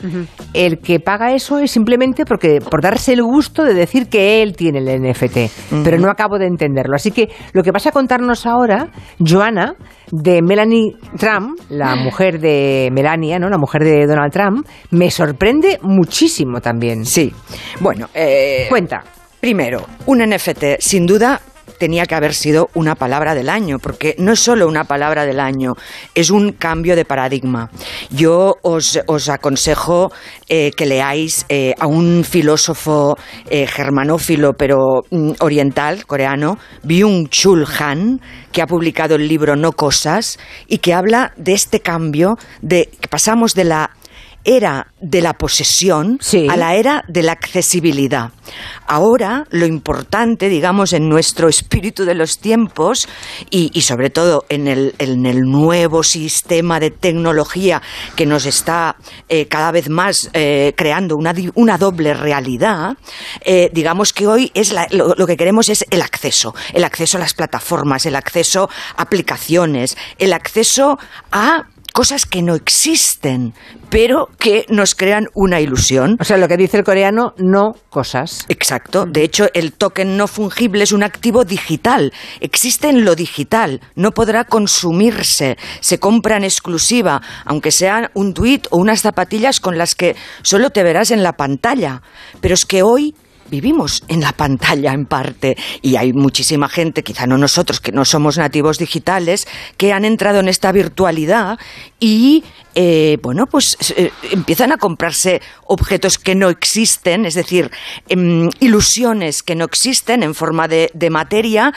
El que paga eso es simplemente porque por darse el gusto de decir que él tiene el NFT. Pero no acabo de entenderlo. Así que lo que vas a contarnos ahora, Joana, de Melanie Trump, la mujer de Melania, ¿no? La mujer de Donald Trump, me sorprende muchísimo también. Sí. Bueno, eh, cuenta. Primero, un NFT, sin duda, tenía que haber sido una palabra del año, porque no es solo una palabra del año, es un cambio de paradigma. Yo os, aconsejo eh, que leáis eh, a un filósofo eh, germanófilo, pero mm, oriental, coreano, Byung-Chul Han, que ha publicado el libro No Cosas y que habla de este cambio, de que pasamos de la era de la posesión a la era de la accesibilidad. Ahora lo importante, digamos, en nuestro espíritu de los tiempos y, sobre todo en el, nuevo sistema de tecnología que nos está eh, cada vez más eh, creando una, doble realidad, eh, digamos que hoy es lo, lo que queremos es el acceso, el acceso a las plataformas, el acceso a aplicaciones, el acceso a cosas que no existen, pero que nos crean una ilusión. O sea, lo que dice el coreano, no cosas. Exacto. De hecho, el token no fungible es un activo digital. Existe en lo digital. No podrá consumirse. Se compra en exclusiva, aunque sea un tweet o unas zapatillas con las que solo te verás en la pantalla. Pero es que hoy vivimos en la pantalla en parte y hay muchísima gente, quizá no nosotros que no somos nativos digitales, que han entrado en esta virtualidad y eh, bueno, pues eh, empiezan a comprarse objetos que no existen, es decir, em, ilusiones que no existen en forma de, materia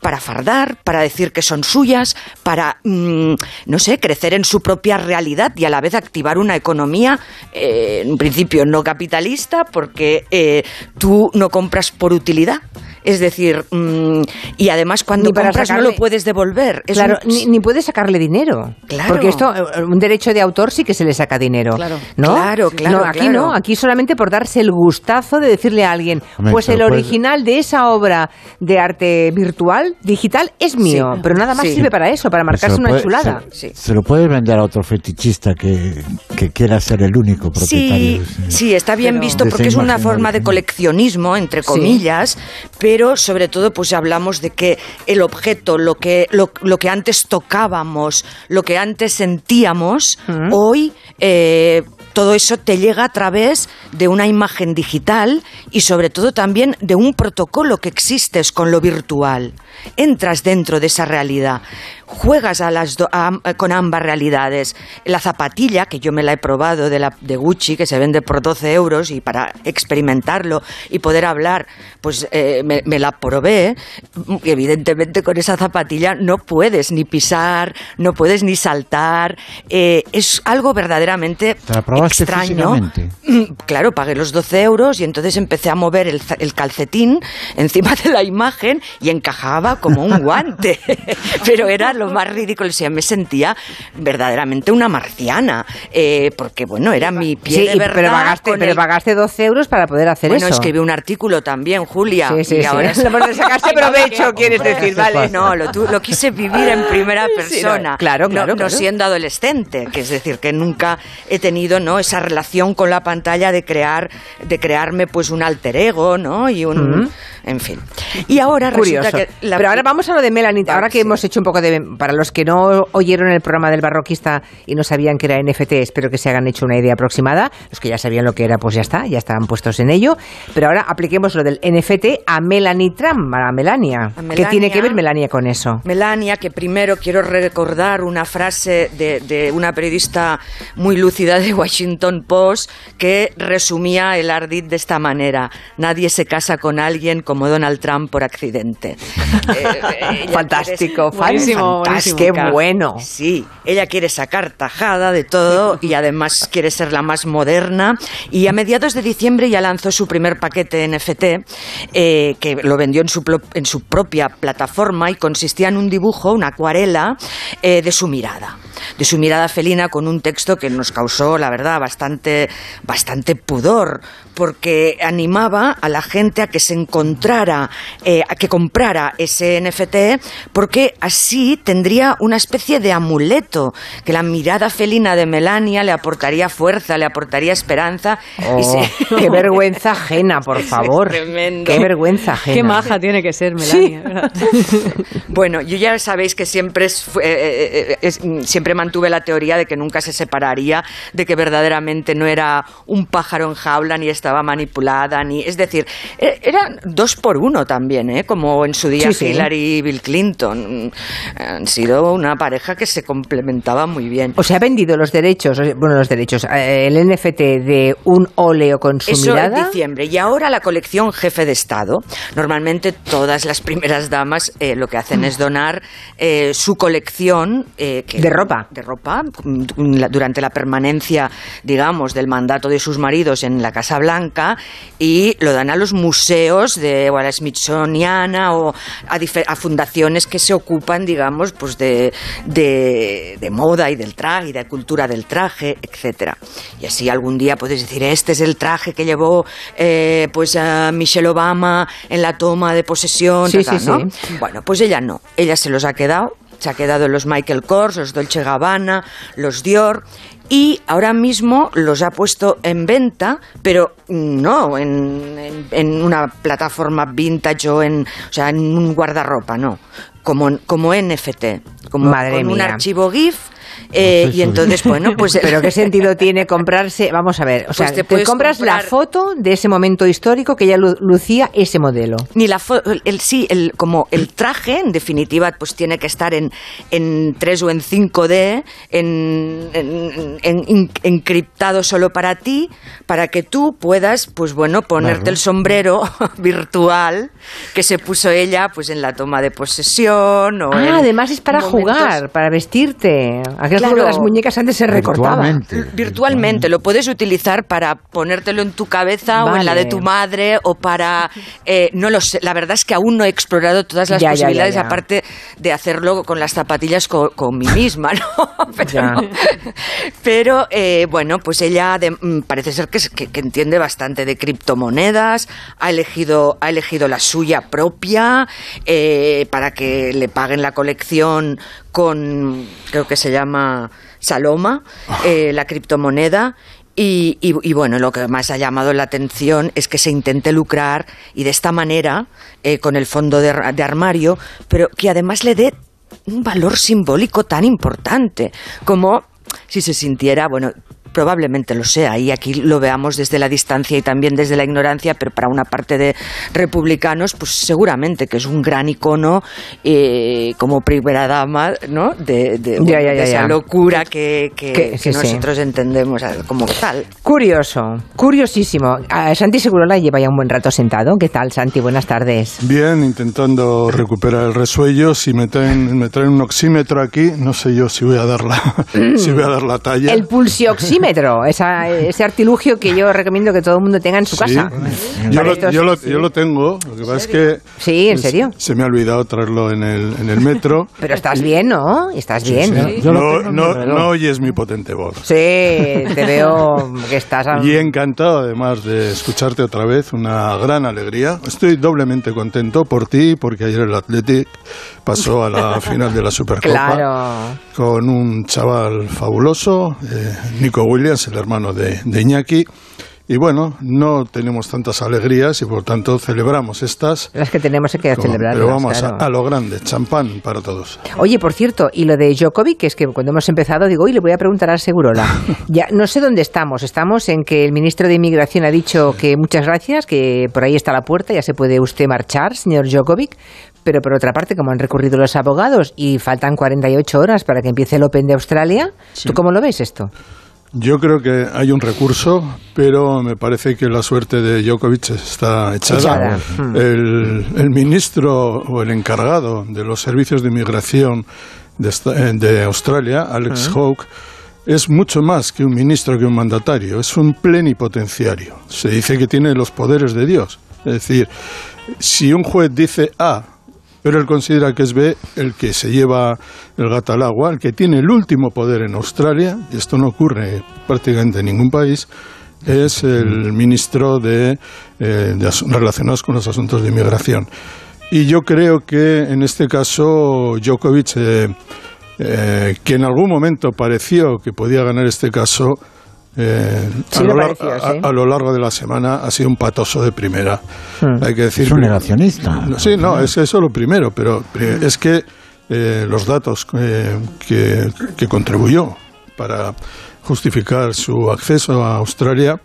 para fardar, para decir que son suyas, para, mm, no sé, crecer en su propia realidad y a la vez activar una economía, eh, en principio no capitalista, porque tú no compras por utilidad, es decir, mm, y además cuando compras no lo puedes devolver. claro, ni, puedes sacarle dinero. Claro. Porque esto, eh, un derecho de autor sí que se le saca dinero. Claro, ¿no? claro, claro. No, aquí no, aquí solamente por darse el gustazo de decirle a alguien, pues el original de esa obra de arte virtual, digital, es mío. pero nada más sirve para eso, para pues marcarse una chulada. Se, lo puedes vender a otro fetichista que, quiera ser el único propietario. Sí, está bien visto porque es una forma de coleccionismo, entre comillas, pero pero sobre todo pues hablamos de que el objeto, lo que, lo, que antes tocábamos, lo que antes sentíamos, hoy eh, todo eso te llega a través de una imagen digital y sobre todo también de un protocolo que existes con lo virtual. Entras dentro de esa realidad, juegas a las con ambas realidades. La zapatilla, que yo me la he probado de, la, de Gucci, que se vende por 12 euros y para experimentarlo y poder hablar, pues eh, me, la probé. Y evidentemente con esa zapatilla no puedes ni pisar, no puedes ni saltar. Eh, es algo verdaderamente extraño. Mm, claro, pagué los 12 euros y entonces empecé a mover el, calcetín encima de la imagen y encajaba como un guante. Pero era lo más ridículo. O sea, me sentía verdaderamente una marciana, eh, porque bueno, era mi pie Sí, de verdad. pero pagaste, pero el- pagaste 12 euros para poder hacer bueno, eso. escribí un artículo también, Julia. Sí, sí, y sí. ahora Lo sacaste provecho, quieres decir, vale. No, lo, tu- lo quise vivir en primera no, persona. claro, No- claro, no, siendo adolescente, que es decir, que nunca he tenido, ¿no? Esa relación con la pantalla de crear, de crearme, pues, un alter ego, ¿no? Y un. En fin. Y ahora Curioso. resulta que la- Pero ahora vamos a lo de Melanie. Ahora que hemos hecho un poco de. Para los que no oyeron el programa del barroquista y no sabían que era NFT, espero que se hagan hecho una idea aproximada. Los que ya sabían lo que era, pues ya está, ya estaban puestos en ello. Pero ahora apliquemos lo del NFT a Melanie Trump, a Melania. A ¿Qué tiene que ver Melania con eso? Melania, que primero quiero recordar una frase de, de una periodista muy lúcida de Washington Post que resumía el ardid de esta manera: Nadie se casa con alguien como Donald Trump por accidente. Eh, Fantástico, Buenísimo, fantástico. Qué bueno. Sí, ella quiere sacar tajada de todo y además quiere ser la más moderna. Y a mediados de diciembre ya lanzó su primer paquete NFT, eh, que lo vendió en su, en su propia plataforma y consistía en un dibujo, una acuarela, eh, de su mirada. De su mirada felina con un texto que nos causó, la verdad, bastante, bastante pudor, porque animaba a la gente a que se encontrara, eh, a que comprara ese NFT, porque así tendría una especie de amuleto, que la mirada felina de Melania le aportaría fuerza, le aportaría esperanza. Oh, y se- qué vergüenza ajena, por favor. tremendo. Qué vergüenza ajena. Qué maja tiene que ser Melania. Bueno, yo ya sabéis que siempre, es- eh, eh, es- mm, siempre mantuve la teoría de que nunca se separaría, de que verdaderamente no era un pájaro en jaula, ni estaba manipulada, ni es decir, eh, eran dos por uno también, ¿eh? como en su día Sí, sí. Hillary y Bill Clinton. Han sido una pareja que se complementaba muy bien. O sea, ha vendido los derechos, bueno, los derechos, eh, el NFT de un óleo con su Eso mirada. en diciembre. Y ahora la colección Jefe de Estado. Normalmente todas las primeras damas eh, lo que hacen es donar eh, su colección. eh, que- De ropa. De ropa. mm, Durante la permanencia, digamos, del mandato de sus maridos en la Casa Blanca y lo dan a los museos de o a la Smithsoniana o a, fundaciones que se ocupan, digamos, pues de, de, de moda y del traje y de cultura del traje, etcétera. Y así algún día puedes decir, este es el traje que llevó eh, pues a Michelle Obama en la toma de posesión, Sí, sí, ¿no? sí. Bueno, pues ella no, ella se los ha quedado, se ha quedado los Michael Kors, los Dolce Gabbana, los Dior y ahora mismo los ha puesto en venta, pero no en, en- en una plataforma vintage o en, o sea, en un guardarropa, no, como, como NFT, como Madre con un mía. archivo GIF. Eh, y entonces, bueno, pues... Pero ¿qué sentido tiene comprarse? Vamos a ver, o sea, Pues te te, compras la foto de ese momento histórico que ya lu- lucía ese modelo. Ni la fo- el, sí, el, como el traje, en definitiva, pues tiene que estar en, en 3 o en 5D, en, en- en- en- encriptado solo para ti, para que tú puedas, pues bueno, ponerte Claro. el sombrero virtual que se puso ella, pues en la toma de posesión o Ah, además es para momentos- jugar, para vestirte. Aquel juego Claro. las muñecas antes se recortaba. Virtualmente. Virtualmente, lo puedes utilizar para ponértelo en tu cabeza o en la de tu madre o para... eh, no lo sé, la verdad es que aún no he explorado todas las Ya, ya, ya, posibilidades, ya. aparte de hacerlo con las zapatillas co- con, mí misma, ¿no? Pero, pero, eh, bueno, pues ella de- mm, parece ser que, es- que- que entiende bastante de criptomonedas, ha elegido, ha elegido la suya propia eh, para que le paguen la colección con, creo que se llama Saloma, eh, la criptomoneda. Y, y- y bueno, lo que más ha llamado la atención es que se intente lucrar y de esta manera, eh, con el fondo de armario, pero que además le dé un valor simbólico tan importante como si se sintiera, bueno, probablemente lo sea, y aquí lo veamos desde la distancia y también desde la ignorancia, pero para una parte de republicanos, pues seguramente que es un gran icono eh, como primera dama, ¿no? De, de- Ya, ya, de ya, esa ya. locura que, que- Que- que sí, sí. nosotros entendemos como tal. Curioso, curiosísimo. Ah, Santi Segurola lleva ya un buen rato sentado. ¿Qué tal, Santi? Buenas tardes. Bien, intentando recuperar el resuello. Si me traen, me traen un oxímetro aquí, no sé yo si voy a dar la, si voy a dar la talla. El pulsioxímetro termómetro, esa, ese artilugio que yo recomiendo que todo el mundo tenga en su casa. Yo lo, yo, lo, yo lo, tengo, lo que pasa es que... Sí, ¿en serio? Se me ha olvidado traerlo en el, en el metro. Pero estás bien, ¿no? Estás bien, ¿no? No, no, no, oyes mi potente voz. Sí, te veo que estás... Y encantado, además, de escucharte otra vez, una gran alegría. Estoy doblemente contento por ti, porque ayer el Athletic pasó a la final de la Supercopa. Claro. Con un chaval fabuloso, eh, Nico Williams, el hermano de, de Iñaki. Y bueno, no tenemos tantas alegrías y por tanto celebramos estas. Las que tenemos que celebrar. Pero vamos a, lo grande, champán para todos. Oye, por cierto, y lo de Djokovic, que es que cuando hemos empezado digo, hoy le voy a preguntar al Segurola. ya no sé dónde estamos. Estamos en que el ministro de Inmigración ha dicho que muchas gracias, que por ahí está la puerta, ya se puede usted marchar, señor Djokovic. Pero por otra parte, como han recurrido los abogados y faltan 48 horas para que empiece el Open de Australia, ¿tú cómo lo ves esto? Yo creo que hay un recurso, pero me parece que la suerte de Djokovic está echada. Hmm. El, ministro o el encargado de los servicios de inmigración de, eh, Australia, Alex hmm. Hawke, es mucho más que un ministro, que un mandatario, es un plenipotenciario. Se dice que tiene los poderes de Dios. Es decir, si un juez dice A, pero él considera que es B el que se lleva el gato al agua, el que tiene el último poder en Australia, y esto no ocurre prácticamente en ningún país, es el ministro de, eh, relacionados con los asuntos de inmigración. Y yo creo que en este caso Djokovic, eh, eh, que en algún momento pareció que podía ganar este caso, eh, a, lo largo de la semana ha sido un patoso de primera. Hmm. Hay que decir. Es un negacionista. Sí, no, es eso lo primero, pero eh, es que eh, los datos que, que contribuyó para justificar su acceso a Australia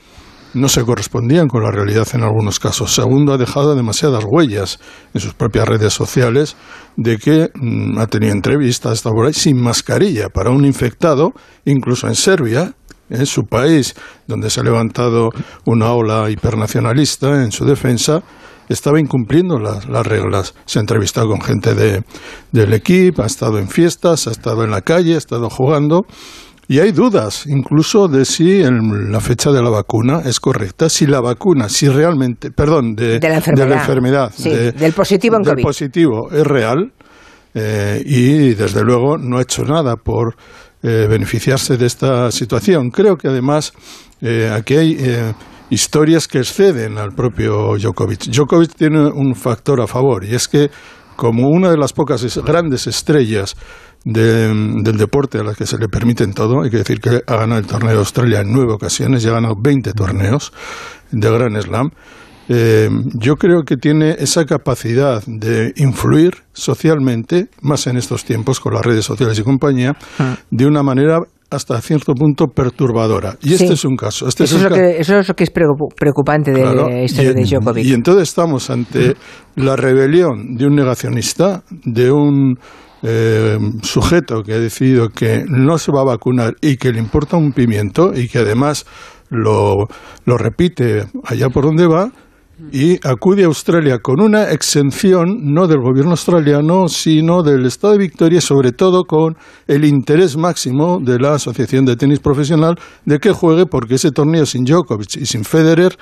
no se correspondían con la realidad en algunos casos. Segundo, ha dejado demasiadas huellas en sus propias redes sociales de que mm, ha tenido entrevistas, por ahí sin mascarilla para un infectado, incluso en Serbia, en su país, donde se ha levantado una ola hipernacionalista en su defensa, estaba incumpliendo las, reglas. Se ha entrevistado con gente de, del equipo, ha estado en fiestas, ha estado en la calle, ha estado jugando. Y hay dudas, incluso de si la fecha de la vacuna es correcta, si la vacuna, si realmente, perdón, de, la enfermedad, del positivo en del positivo es real, eh, y desde luego no ha hecho nada por eh, beneficiarse de esta situación. Creo que además eh, aquí hay eh, historias que exceden al propio Djokovic. Djokovic tiene un factor a favor y es que como una de las pocas grandes estrellas del deporte a las que se le permiten todo, hay que decir que ha ganado el torneo de Australia en nueve ocasiones, ya ha ganado 20 torneos de Gran Slam, eh, yo creo que tiene esa capacidad de influir socialmente, más en estos tiempos con las redes sociales y compañía, ah. de una manera hasta cierto punto perturbadora. Y este es un caso. Este eso, es, lo que, eso es lo que es preocupante de la historia de Djokovic. Y entonces estamos ante la rebelión de un negacionista, de un eh, sujeto que ha decidido que no se va a vacunar y que le importa un pimiento y que además lo, lo repite allá por donde va, y acude a Australia con una exención no del gobierno australiano, sino del Estado de Victoria, sobre todo con el interés máximo de la Asociación de Tenis Profesional de que juegue, porque ese torneo sin Djokovic y sin Federer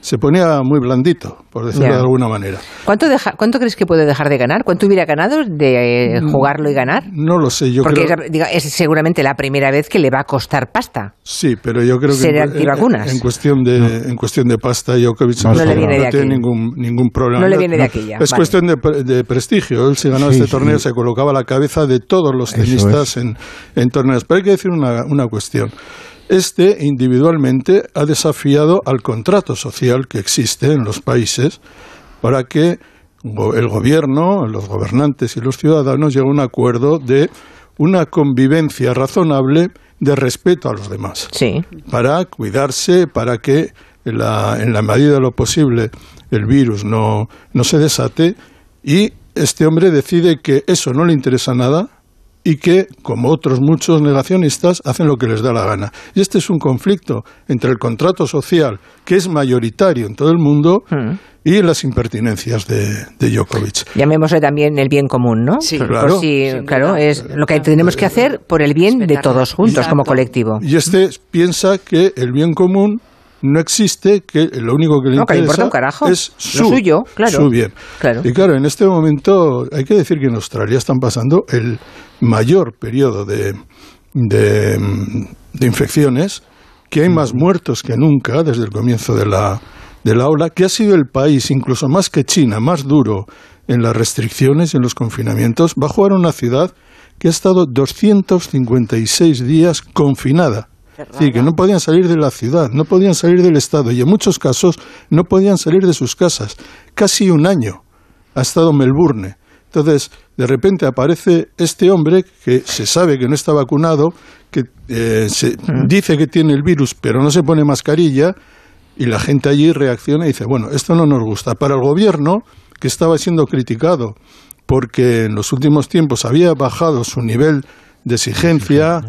se ponía muy blandito, por decirlo de alguna manera. ¿Cuánto, deja, ¿Cuánto crees que puede dejar de ganar? ¿Cuánto hubiera ganado de eh, mm, jugarlo y ganar? No lo sé, yo Porque creo... es, es, seguramente la primera vez que le va a costar pasta. Sí, pero yo creo que en, en, cuestión de en cuestión de pasta Djokovic no, no, tiene ningún ningún problema. No le viene de aquí ya. Es cuestión de, prestigio. Él si ganaba este torneo se colocaba a la cabeza de todos los tenistas en, en torneos. Pero hay que decir una, una cuestión. Este individualmente ha desafiado al contrato social que existe en los países para que el gobierno, los gobernantes y los ciudadanos lleguen a un acuerdo de una convivencia razonable de respeto a los demás. Sí. Para cuidarse, para que en la, en la medida de lo posible el virus no, no se desate y este hombre decide que eso no le interesa nada y que, como otros muchos negacionistas, hacen lo que les da la gana. Y este es un conflicto entre el contrato social, que es mayoritario en todo el mundo, mm. y las impertinencias de, de, Djokovic. Llamémosle también el bien común, ¿no? Sí, claro. claro, es lo que tenemos que hacer por el bien de todos juntos como colectivo. Y este piensa que el bien común no existe, que lo único que le interesa es su, suyo, claro. su bien. Y claro, en este momento hay que decir que en Australia están pasando el mayor periodo de, de, infecciones, que hay más muertos que nunca desde el comienzo de la, de la ola, que ha sido el país, incluso más que China, más duro en las restricciones y en los confinamientos, va a jugar una ciudad que ha estado 256 días confinada Sí, que no podían salir de la ciudad, no podían salir del Estado y en muchos casos no podían salir de sus casas. Casi un año ha estado Melbourne. Entonces, de repente aparece este hombre que se sabe que no está vacunado, que eh, se mm. dice que tiene el virus, pero no se pone mascarilla, y la gente allí reacciona y dice, bueno, esto no nos gusta. Para el gobierno, que estaba siendo criticado porque en los últimos tiempos había bajado su nivel de exigencia,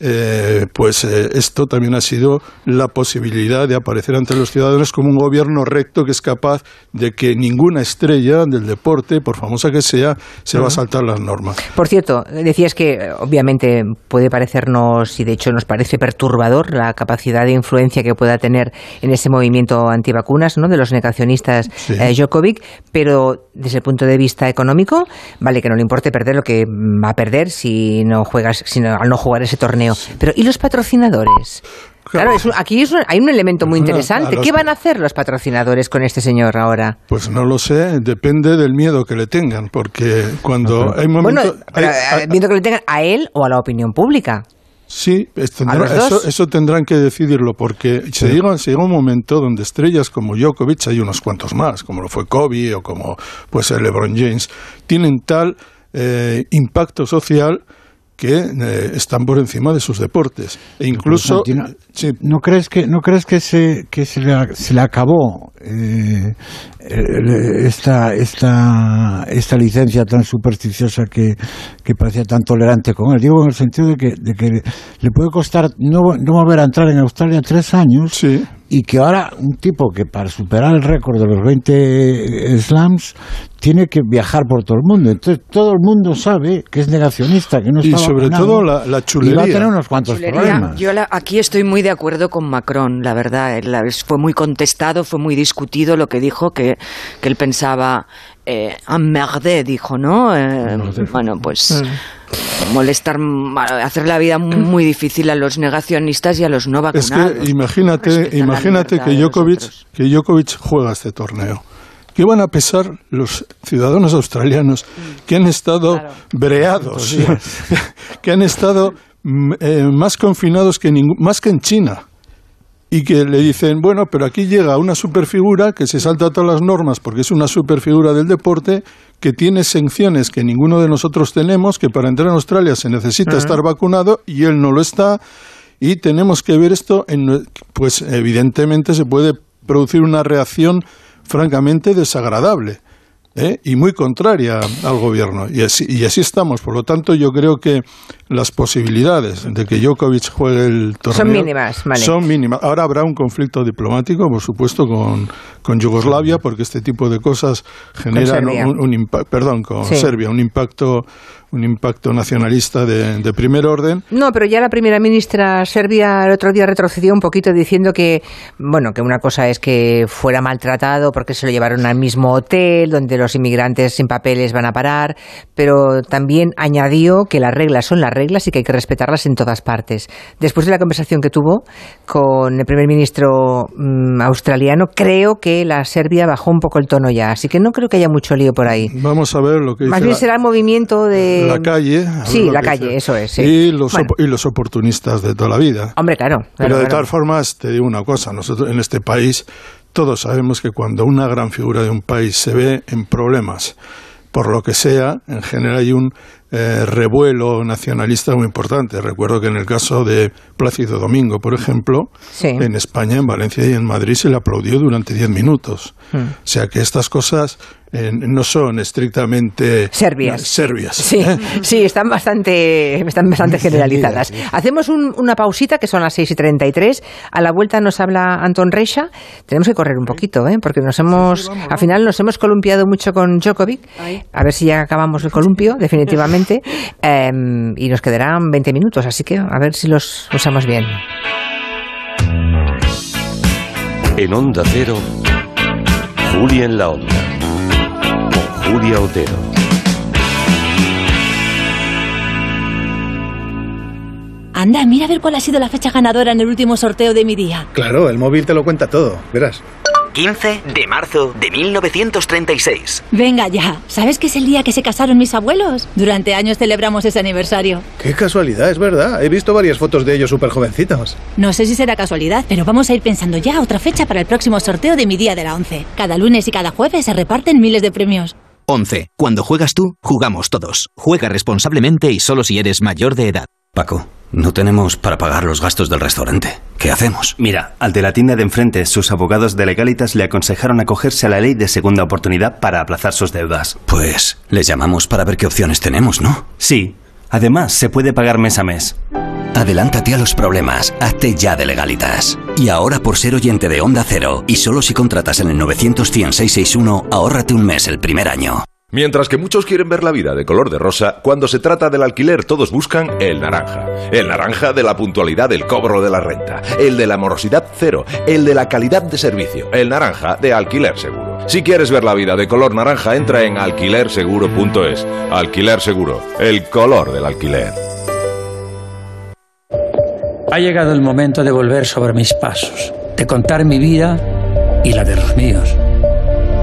eh, pues eh, esto también ha sido la posibilidad de aparecer ante los ciudadanos como un gobierno recto que es capaz de que ninguna estrella del deporte, por famosa que sea, se va a saltar las normas. Por cierto, decías que obviamente puede parecernos, y de hecho nos parece perturbador, la capacidad de influencia que pueda tener en ese movimiento antivacunas ¿no? de los negacionistas eh, Djokovic, pero desde el punto de vista económico, vale que no le importe perder lo que va a perder si no juegas, si al no jugar ese torneo pero ¿y los patrocinadores? Claro, aquí hay un elemento muy interesante. ¿Qué van a hacer los patrocinadores con este señor ahora? Pues no lo sé, depende del miedo que le tengan, porque cuando hay momentos... Bueno, ¿el miedo que le tengan a él o a la opinión pública? Sí, eso, tendrán que decidirlo, porque se, llega, se, llega, un momento donde estrellas como Djokovic, hay unos cuantos más, como lo fue Kobe o como pues LeBron James, tienen tal eh, impacto social que eh, están por encima de sus deportes. E incluso... ¿No crees que, no crees que, se, que se, le, se le acabó eh, esta, esta, esta licencia tan supersticiosa que, que, parecía tan tolerante con él? Digo en el sentido de que, de que le puede costar no, no volver a entrar en Australia tres años sí y que ahora un tipo que para superar el récord de los 20 slams tiene que viajar por todo el mundo. Entonces todo el mundo sabe que es negacionista, que no está Y sobre todo la, chulería. Y va a tener unos cuantos problemas. Yo aquí estoy muy de acuerdo con Macron, la verdad. fue muy contestado, fue muy discutido lo que dijo, que, que él pensaba eh, dijo, ¿no? Eh, bueno, pues mm. Molestar, hacer la vida muy difícil a los negacionistas y a los no vacunados. Es que imagínate, imagínate que Djokovic, que Djokovic juega este torneo. ¿Qué van a pesar los ciudadanos australianos que han estado breados, que han estado mm, eh, más confinados que más que en China? Y que le dicen, bueno, pero aquí llega una superfigura que se salta todas las normas porque es una superfigura del deporte, que tiene sanciones que ninguno de nosotros tenemos, que para entrar en Australia se necesita estar vacunado y él no lo está, y tenemos que ver esto, en, pues evidentemente se puede producir una reacción francamente desagradable. ¿Eh? y muy contraria al gobierno. Y así, y así estamos. Por lo tanto, yo creo que las posibilidades de que Djokovic juegue el torneo son mínimas. Son mínimas. Ahora habrá un conflicto diplomático, por supuesto, con, con Yugoslavia, porque este tipo de cosas generan un, impacto, perdón, con Serbia, un impacto un impacto nacionalista de, primer orden. No, pero ya la primera ministra serbia el otro día retrocedió un poquito diciendo que, bueno, que una cosa es que fuera maltratado porque se lo llevaron al mismo hotel donde los inmigrantes sin papeles van a parar, pero también añadió que las reglas son las reglas y que hay que respetarlas en todas partes. Después de la conversación que tuvo con el primer ministro mm, australiano, creo que la Serbia bajó un poco el tono ya, así que no creo que haya mucho lío por ahí. Vamos a ver lo que dice Más bien será el movimiento de la calle. Sí, la calle, eso es. Y, los y los oportunistas de toda la vida. Hombre, claro. Pero de todas formas, te digo una cosa, nosotros en este país todos sabemos que cuando una gran figura de un país se ve en problemas, por lo que sea, en general hay un eh, revuelo nacionalista muy importante. Recuerdo que en el caso de Plácido Domingo, por ejemplo, en España, en Valencia y en Madrid se le aplaudió durante diez minutos. Hmm. O sea que estas cosas eh, no son estrictamente serbias. serbias sí, ¿eh? sí, están bastante, están bastante generalizadas. Hacemos una pausita, que son las 6 y 33. A la vuelta nos habla Anton Reixa. Tenemos que correr un poquito, ¿eh? porque nos hemos, al final nos hemos columpiado mucho con Djokovic. A ver si ya acabamos el columpio, definitivamente. Em, y nos quedarán 20 minutos, así que a ver si los usamos bien. En Onda Cero, Julia en la Onda. Julia Otero. Anda, mira a ver cuál ha sido la fecha ganadora en el último sorteo de mi día. Claro, el móvil te lo cuenta todo, verás. 15 de marzo de 1936. Venga ya, ¿sabes que es el día que se casaron mis abuelos? Durante años celebramos ese aniversario. Qué casualidad, es verdad. He visto varias fotos de ellos súper jovencitos. No sé si será casualidad, pero vamos a ir pensando ya otra fecha para el próximo sorteo de mi día de la 11. Cada lunes y cada jueves se reparten miles de premios. 11. Cuando juegas tú, jugamos todos. Juega responsablemente y solo si eres mayor de edad. Paco, no tenemos para pagar los gastos del restaurante. ¿Qué hacemos? Mira, al de la tienda de enfrente, sus abogados de legalitas le aconsejaron acogerse a la ley de segunda oportunidad para aplazar sus deudas. Pues les llamamos para ver qué opciones tenemos, ¿no? Sí. Además, se puede pagar mes a mes. Adelántate a los problemas, hazte ya de legalitas. Y ahora por ser oyente de Onda Cero, y solo si contratas en el 91661, ahórrate un mes el primer año. Mientras que muchos quieren ver la vida de color de rosa, cuando se trata del alquiler todos buscan el naranja. El naranja de la puntualidad del cobro de la renta, el de la morosidad cero, el de la calidad de servicio, el naranja de alquiler seguro. Si quieres ver la vida de color naranja, entra en alquilerseguro.es. Alquiler seguro, el color del alquiler. Ha llegado el momento de volver sobre mis pasos, de contar mi vida y la de los míos,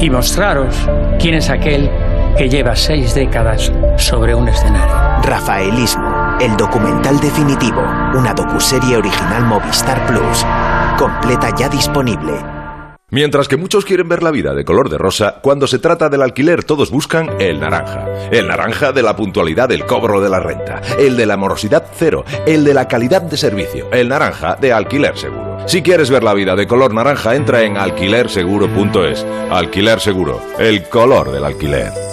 y mostraros quién es aquel que lleva seis décadas sobre un escenario. Rafaelismo, el documental definitivo, una docuserie original Movistar Plus, completa ya disponible. Mientras que muchos quieren ver la vida de color de rosa, cuando se trata del alquiler todos buscan el naranja. El naranja de la puntualidad del cobro de la renta, el de la morosidad cero, el de la calidad de servicio, el naranja de alquiler seguro. Si quieres ver la vida de color naranja, entra en alquilerseguro.es. Alquiler seguro, el color del alquiler.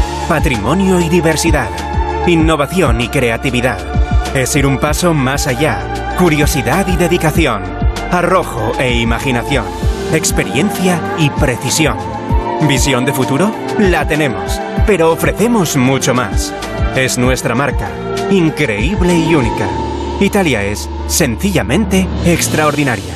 patrimonio y diversidad, innovación y creatividad. Es ir un paso más allá, curiosidad y dedicación, arrojo e imaginación, experiencia y precisión. ¿Visión de futuro? La tenemos, pero ofrecemos mucho más. Es nuestra marca, increíble y única. Italia es, sencillamente, extraordinaria.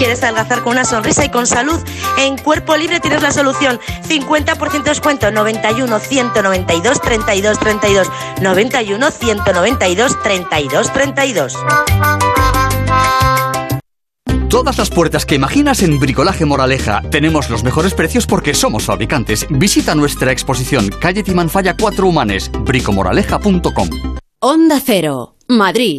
¿Quieres adelgazar con una sonrisa y con salud? En Cuerpo Libre tienes la solución. 50% descuento. 91 192 32 32. 91 192 32 32. Todas las puertas que imaginas en Bricolaje Moraleja. Tenemos los mejores precios porque somos fabricantes. Visita nuestra exposición Calle Timanfaya 4 Humanes, bricomoraleja.com. Onda Cero, Madrid.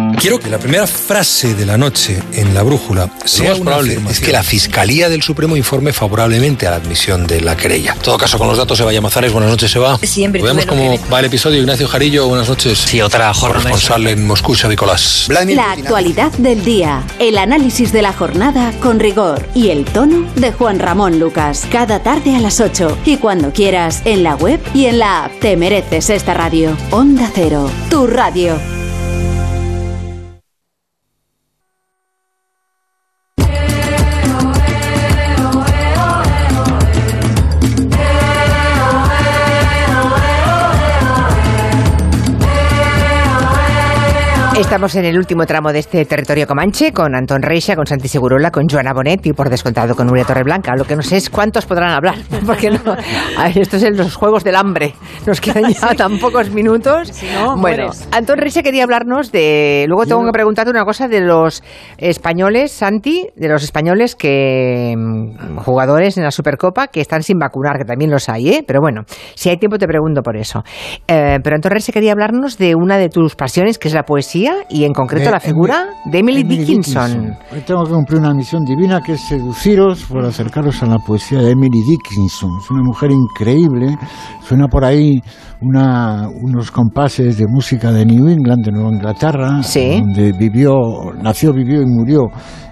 Quiero que la primera frase de la noche en la brújula sea una probable es que la Fiscalía del Supremo informe favorablemente a la admisión de la querella. En todo caso, con los datos se va a Mazares. Buenas noches, se va. Siempre. Veamos cómo va el episodio. Ignacio Jarillo, buenas noches. Sí, otra jornada. Responsable en Moscú, Nicolás. La actualidad del día, el análisis de la jornada con rigor y el tono de Juan Ramón Lucas. Cada tarde a las 8 y cuando quieras en la web y en la app. Te mereces esta radio. Onda Cero, tu radio. Estamos en el último tramo de este territorio comanche con Antón Reixa, con Santi Segurola, con Joana Bonet y por descontado con Nuria Torreblanca. Lo que no sé es cuántos podrán hablar, porque no, esto es en los Juegos del Hambre. Nos quedan ya tan pocos minutos. bueno, Antón Reixa quería hablarnos de... Luego tengo que preguntarte una cosa de los españoles, Santi, de los españoles que... Mm, jugadores en la Supercopa que están sin vacunar, que también los hay, ¿eh? Pero bueno, si hay tiempo te pregunto por eso. Eh, pero Antón Reixa quería hablarnos de una de tus pasiones, que es la poesía y en concreto la figura de Emily, Dickinson. Hoy tengo que cumplir una misión divina que es seduciros por acercaros a la poesía de Emily Dickinson. Es una mujer increíble. Suena por ahí una, unos compases de música de New England, de Nueva Inglaterra, donde vivió, nació, vivió y murió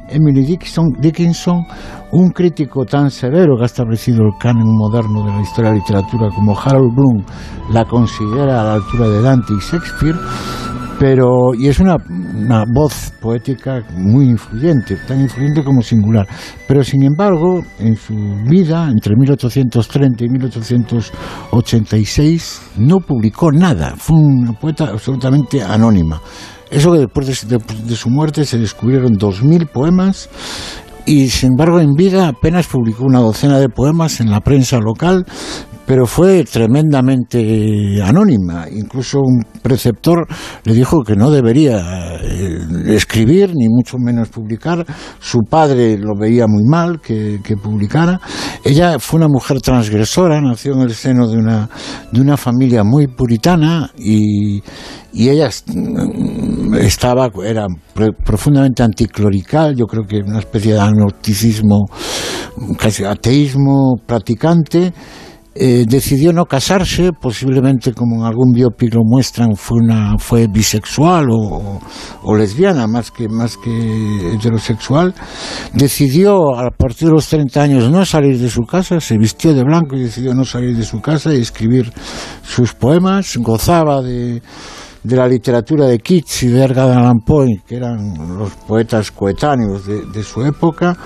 Emily Dickinson, Dickinson, un crítico tan severo que ha establecido el canon moderno de la historia de la literatura como Harold Bloom la considera a la altura de Dante y Shakespeare, pero y es una, una, voz poética muy influyente, tan influyente como singular. Pero sin embargo, en su vida, entre 1830 y 1886, no publicó nada. Fue una poeta absolutamente anónima. Eso que después de, de su muerte se descubrieron 2.000 poemas y sin embargo en vida apenas publicó una docena de poemas en la prensa local, pero fue tremendamente anónima. Incluso un preceptor le dijo que no debería eh, escribir, ni mucho menos publicar. Su padre lo veía muy mal que, publicara. Ella fue una mujer transgresora, nació en el seno de una, de una familia muy puritana y, y ella mm, estaba, era profundamente anticlorical, yo creo que una especie de agnosticismo, casi ateísmo practicante, eh, decidió no casarse, posiblemente como en algún biopic lo muestran, fue, una, fue bisexual o, lesbiana más que, más que heterosexual. Decidió a partir de los 30 años no salir de su casa, se vistió de blanco y decidió no salir de su casa y escribir sus poemas, gozaba de de la literatura de Keats y de Edgar Allan Poe, que eran los poetas coetáneos de, su época,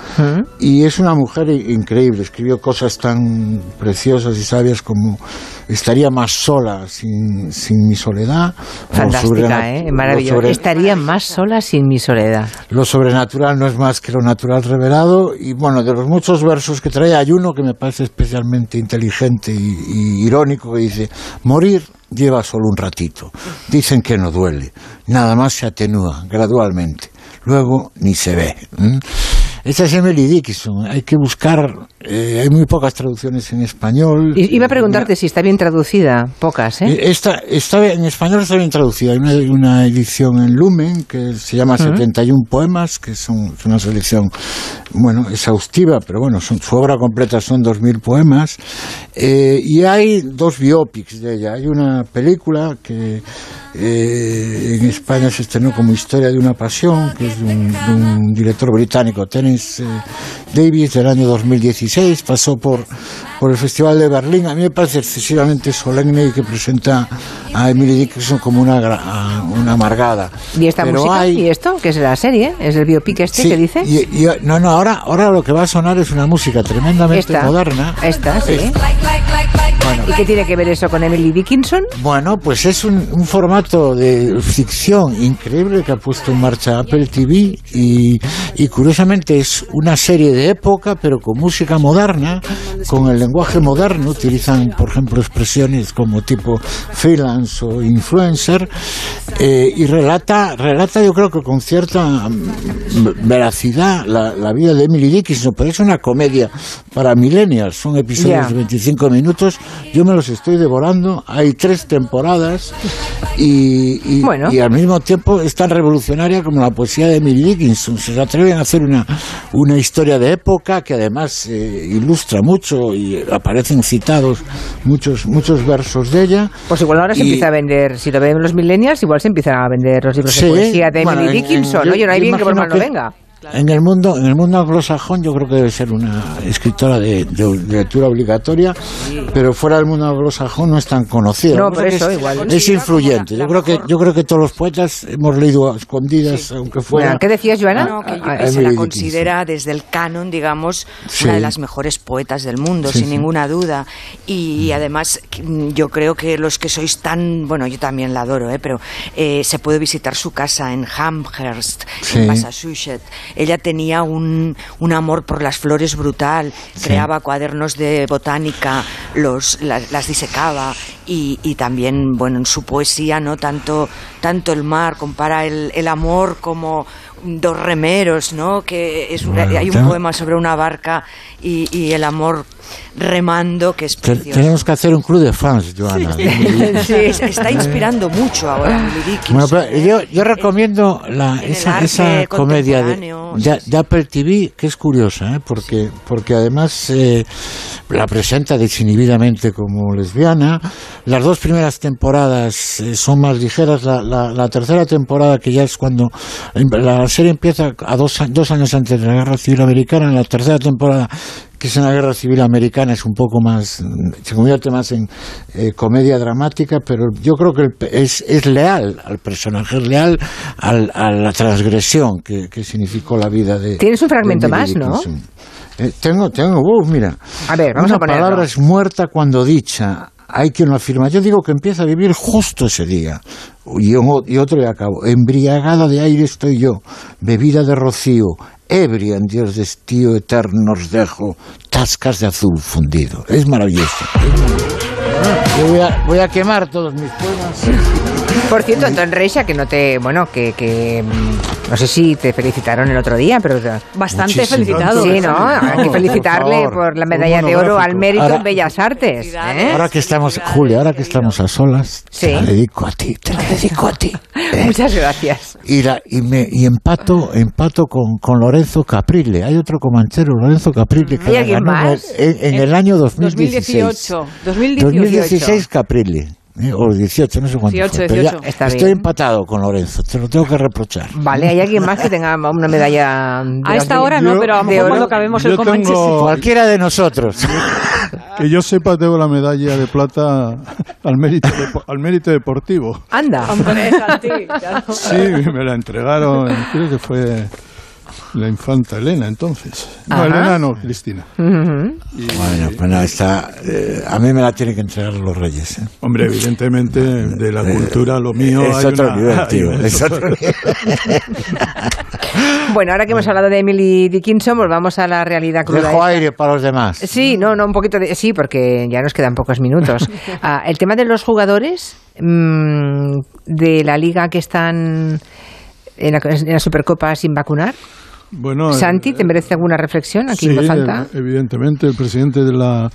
y es una mujer increíble, escribió cosas tan preciosas y sabias como Estaría más sola sin, sin mi soledad. Fantástica, ¿eh? Maravilloso. Estaría más sola sin mi soledad. Lo sobrenatural no es más que lo natural revelado, y bueno, de los muchos versos que trae, hay uno que me parece especialmente inteligente y irónico, que dice, morir lleva solo un ratito. Dicen que no duele, nada más se atenúa gradualmente. Luego ni se ve. Esta es Emily Dickinson. Hay que buscar, eh, hay muy pocas traducciones en español. iba a preguntarte si está bien traducida. Pocas, ¿eh? eh esta, está, en español está bien traducida. Hay una, edición en Lumen que se llama 71 poemas, que son, es una selección, bueno, exhaustiva, pero bueno, son, su obra completa son 2.000 poemas. Eh, y hay dos biopics de ella. Hay una película que eh, en España se estrenó como Historia de una Pasión, que es de un, director británico, Terence eh, Davis, del año 2016. Pasó por, por el Festival de Berlín. A mí me parece excesivamente solemne y que presenta a Emily Dickinson como una, una amargada. ¿Y esta música? ¿Y esto? Que es la serie? ¿Es el biopic este que dice? no, no, ahora, ahora lo que va a sonar es una música tremendamente moderna. Esta, sí. Bueno, ¿Y qué tiene que ver eso con Emily Dickinson? Bueno, pues es un, un formato de ficción increíble que ha puesto en marcha Apple TV y, y curiosamente es una serie de época, pero con música moderna, con el lenguaje moderno. Utilizan, por ejemplo, expresiones como tipo freelance o influencer eh, y relata, relata yo creo que con cierta mm, veracidad la, la vida de Emily Dickinson, pero es una comedia para millennials, son episodios de 25 minutos, yo me los estoy devorando, hay tres temporadas y, y, Bueno. y al mismo tiempo es tan revolucionaria como la poesía de Emily Dickinson, se atreven a hacer una, una historia de época que además eh, ilustra mucho y aparecen citados muchos, muchos versos de ella. Pues igual ahora se empieza a vender, si lo ven los millennials, igual se empiezan a vender los libros Sí, de poesía de bueno, Emily Dickinson, en- ¿no? Yo no hay yo bien que por mal no que- En el mundo, en el mundo anglosajón yo creo que debe ser una escritora de, de- de lectura obligatoria, pero fuera del mundo anglosajón no es tan conocida. No, pasa eso es, igual. Es influyente. Yo creo que yo creo que todos los poetas hemos leído a escondidas, aunque fuera. Bueno, ¿Qué decías, Joana? No, que, yo- a que se la considera desde el canon, digamos, Sí. una de las mejores poetas del mundo, Sí, sin sí. ninguna duda. Y además, que, mm, yo creo que los que sois tan, bueno, yo también la adoro, ¿eh? pero eh, se puede visitar su casa en Amherst, Sí. en Massachusetts. Ella tenía un, un amor por las flores brutal, Sí. creaba cuadernos de botánica, los, las, las disecaba y, y también, bueno, en su poesía, ¿no? Tanto, tanto el mar, compara el, el amor como dos remeros, ¿no? Que es, una- Bueno, hay un poema sobre una barca y, y el amor remando que es precioso. tenemos que hacer un club de fans, Joana. Sí, está inspirando mucho ahora. Bueno, pero yo, yo recomiendo la, En esa, comedia de, contemporáneo, de- de Apple TV, que es curiosa, ¿eh? porque, porque además eh, la presenta desinhibidamente como lesbiana. Las dos primeras temporadas eh, son más ligeras. La, la- la tercera temporada, que ya es cuando em, la serie empieza a dos, a- dos años antes de la Guerra Civil Americana, la tercera temporada que es en la Guerra Civil Americana, es un poco más, se convierte más en eh, comedia dramática, pero yo creo que el es, es leal al personaje, es leal al- a la transgresión que, que significó la vida de. Tienes un fragmento más, ¿no? Eh, tengo, tengo, uh, mira. A ver, vamos Una a ponerlo. palabra es muerta cuando dicha. Hay quien lo afirma. Yo digo que empieza a vivir justo ese día. Y, otro le acabo. Embriagada de aire estoy yo, bebida de rocío, ebria en Dios de estío eterno os dejo, tascas de azul fundido. Es maravilloso. Yo voy a, voy a quemar todos mis poemas. Por cierto, Anton Reixa, que no te, bueno, que, que mm, no sé si te felicitaron el otro día, pero Bastante Muchísimo. felicitado. Sí, ¿no? Hay que Por felicitarle favor. por la medalla de oro al mérito Ahora- en Bellas Artes. ¿eh? Ahora que estamos, Julia, ahora que estamos a solas, Sí. te la dedico a ti, te la dedico a ti. Muchas gracias. Y, la- y, me, y empato, empato con, con Lorenzo Caprile. Hay otro comanchero, Lorenzo Caprile, que ¿Hay la alguien ganó en el- más? En, en el año 2016. 2018. 2018. 2016 Caprile. eh, o 18, no sé cuánto 18, fue, pero ya 18. Está estoy bien. empatado con Lorenzo, te lo tengo que reprochar. Vale, ¿hay alguien más que tenga una medalla? de A esta de- hora no, pero a lo de mejor oro? cuando acabemos el Comanche tengo- Cualquiera de nosotros. Que yo sepa, tengo la medalla de plata al mérito, depo- al mérito deportivo. Anda. Hombre. Sí, me la entregaron, creo que fue la infanta Elena entonces. No, Ajá. Elena no, Cristina. Y, Bueno, pues nada, está, eh, a mí me la tienen que entregar los reyes. ¿eh? Hombre, evidentemente, de la cultura, lo mío es hay otro una- nivel, hay tío. una- es otro nivel. Bueno, ahora que hemos hablado de Emily Dickinson, volvamos a la realidad cruda. Dejo aire para los demás. Sí, no, no, un poquito de... Sí, porque ya nos quedan pocos minutos. Ah, el tema de los jugadores mm, de la liga que están en la, en la Supercopa sin vacunar. Bueno, Santi, eh, ¿te merece alguna reflexión aquí sí, en eh, evidentemente, el presidente de la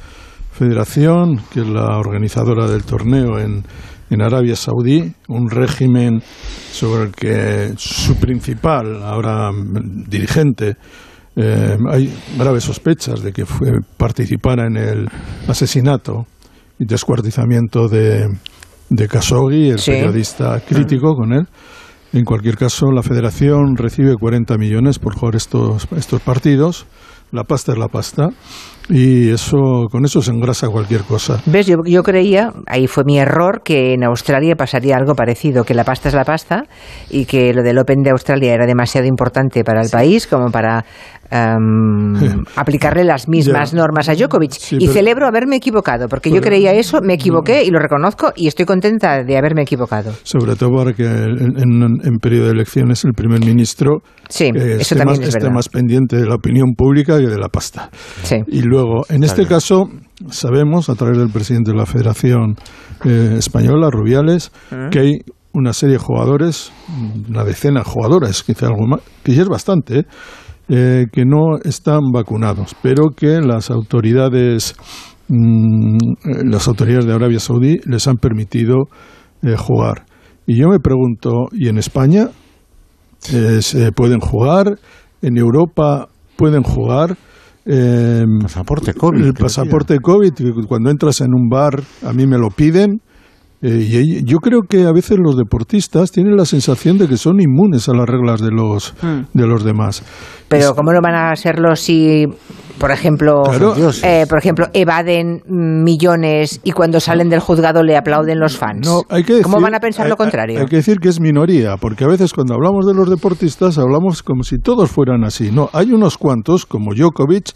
federación, que es la organizadora del torneo en, en Arabia Saudí, un régimen sobre el que su principal, ahora dirigente, eh, hay graves sospechas de que fue participara en el asesinato y descuartizamiento de, de Khashoggi, el Sí. periodista crítico con él. En cualquier caso, la federación recibe 40 millones por jugar estos, estos partidos. La pasta es la pasta. Y eso, con eso se engrasa cualquier cosa. ¿Ves? Yo, yo creía, ahí fue mi error, que en Australia pasaría algo parecido, que la pasta es la pasta y que lo del Open de Australia era demasiado importante para el país como para em, aplicarle las mismas normas a Djokovic. y celebro haberme equivocado, porque yo creía eso, me equivoqué y lo reconozco y estoy contenta de haberme equivocado. Sobre todo porque en, periodo de elecciones el primer ministro sí, esté, más, más, pendiente de la opinión pública que de la pasta. Y luego, en este caso, sabemos, a través del presidente de la Federación eh, Española, Rubiales, mm. que hay una serie de jugadores, una decena de jugadores, quizá algo más, que ya es bastante, eh, que no están vacunados, pero que las autoridades, mm, las autoridades de Arabia Saudí les han permitido eh, jugar. Y yo me pregunto, ¿y en España se pueden jugar? ¿En Europa pueden jugar? Eh, pasaporte COVID. El pasaporte COVID, cuando entras en un bar, a mí me lo piden. Eh, y yo creo que a veces los deportistas tienen la sensación de que son inmunes a las reglas de los, hmm. de los demás. Pero ¿cómo no van a serlo si, por ejemplo, eh, por ejemplo, evaden millones y cuando salen del juzgado le aplauden los fans? No, hay que ¿Cómo van a pensar lo contrario? Hay, que decir que es minoría, porque a veces cuando hablamos de los deportistas hablamos como si todos fueran así. No, hay unos cuantos, como Djokovic,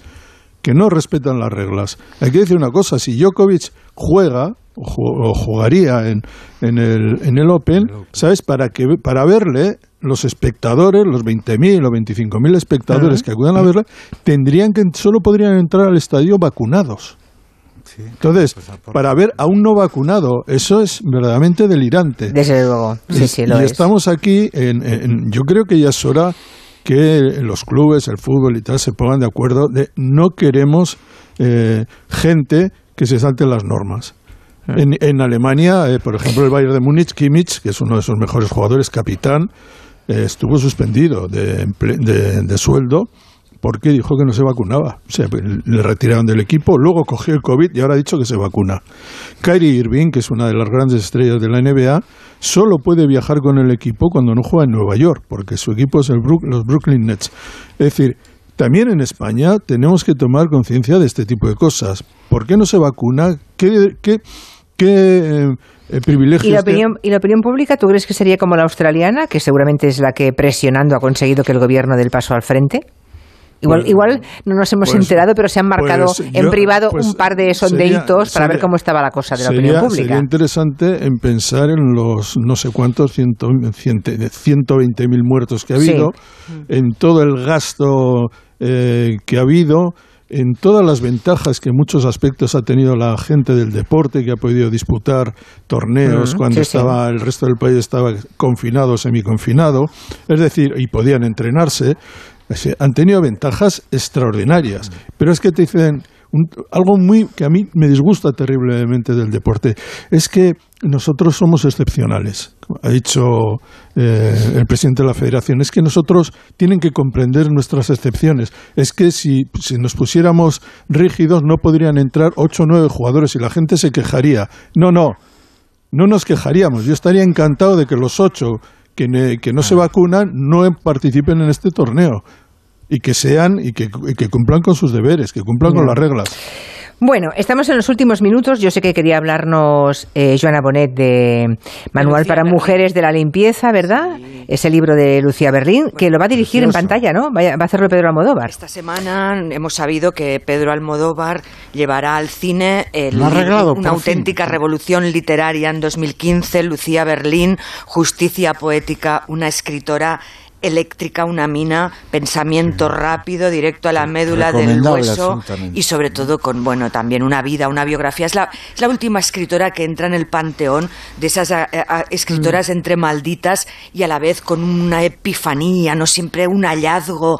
que no respetan las reglas. Hay que decir una cosa, si Djokovic juega, o jugaría en, en, el, en el Open, ¿sabes? Para, que, para verle, los espectadores, los 20.000 o 25.000 espectadores que acudan a verla, tendrían que solo podrían entrar al estadio vacunados. Entonces, para ver a un no vacunado, eso es verdaderamente delirante. Desde luego, sí, y estamos aquí, en, yo creo que ya es hora que los clubes, el fútbol y tal se pongan de acuerdo de no queremos eh, gente que se salte las normas. En, en Alemania, eh, por ejemplo, el Bayern de Múnich, Kimmich, que es uno de sus mejores jugadores, capitán, eh, estuvo suspendido de, de, sueldo porque dijo que no se vacunaba. O sea, le retiraron del equipo, luego cogió el COVID y ahora ha dicho que se vacuna. Kyrie Irving, que es una de las grandes estrellas de la NBA, solo puede viajar con el equipo cuando no juega en Nueva York, porque su equipo es el los Brooklyn Nets. Es decir, también en España tenemos que tomar conciencia de este tipo de cosas. ¿Por qué no se vacuna? ¿Qué, qué, qué eh, privilegios? ¿Y la, opinión, ¿Y la opinión pública tú crees que sería como la australiana, que seguramente es la que presionando ha conseguido que el gobierno dé el paso al frente? Igual, pues, igual no nos hemos pues, enterado, pero se han marcado pues, en privado un par de sondeitos para ver cómo estaba la cosa de la opinión pública. Sería interesante en pensar en los no sé cuántos, ciento, ciento, mil muertos que ha habido, en todo el gasto eh, que ha habido, en todas las ventajas que en muchos aspectos ha tenido la gente del deporte, que ha podido disputar torneos cuando estaba el resto del país estaba confinado, semiconfinado, es decir, y podían entrenarse, han tenido ventajas extraordinarias. Pero es que te dicen, algo muy que a mí me disgusta terriblemente del deporte es que nosotros somos excepcionales. Ha dicho eh, el presidente de la federación, es que nosotros tienen que comprender nuestras excepciones. Es que si, si nos pusiéramos rígidos no podrían entrar ocho o nueve jugadores y la gente se quejaría. No, no, no nos quejaríamos. Yo estaría encantado de que los ocho que, que no se vacunan no participen en este torneo y que sean y que, cumplan con sus deberes, que cumplan con las reglas. Bueno, estamos en los últimos minutos. Yo sé que quería hablarnos eh, Joana Bonet de Manual para Mujeres de la Limpieza, ¿verdad? Ese libro de Lucía Berlín, que lo va a dirigir en pantalla, ¿no? Va a, hacerlo Pedro Almodóvar. Esta semana hemos sabido que Pedro Almodóvar llevará al cine una auténtica revolución literaria en 2015. Lucía Berlín, Justicia Poética, una escritora eléctrica, una mina, pensamiento rápido, directo a la médula del hueso y sobre todo con, bueno, también una vida, una biografía. Es la, es la última escritora que entra en el panteón de esas eh, eh, escritoras mm. entre malditas y a la vez con una epifanía, no siempre un hallazgo.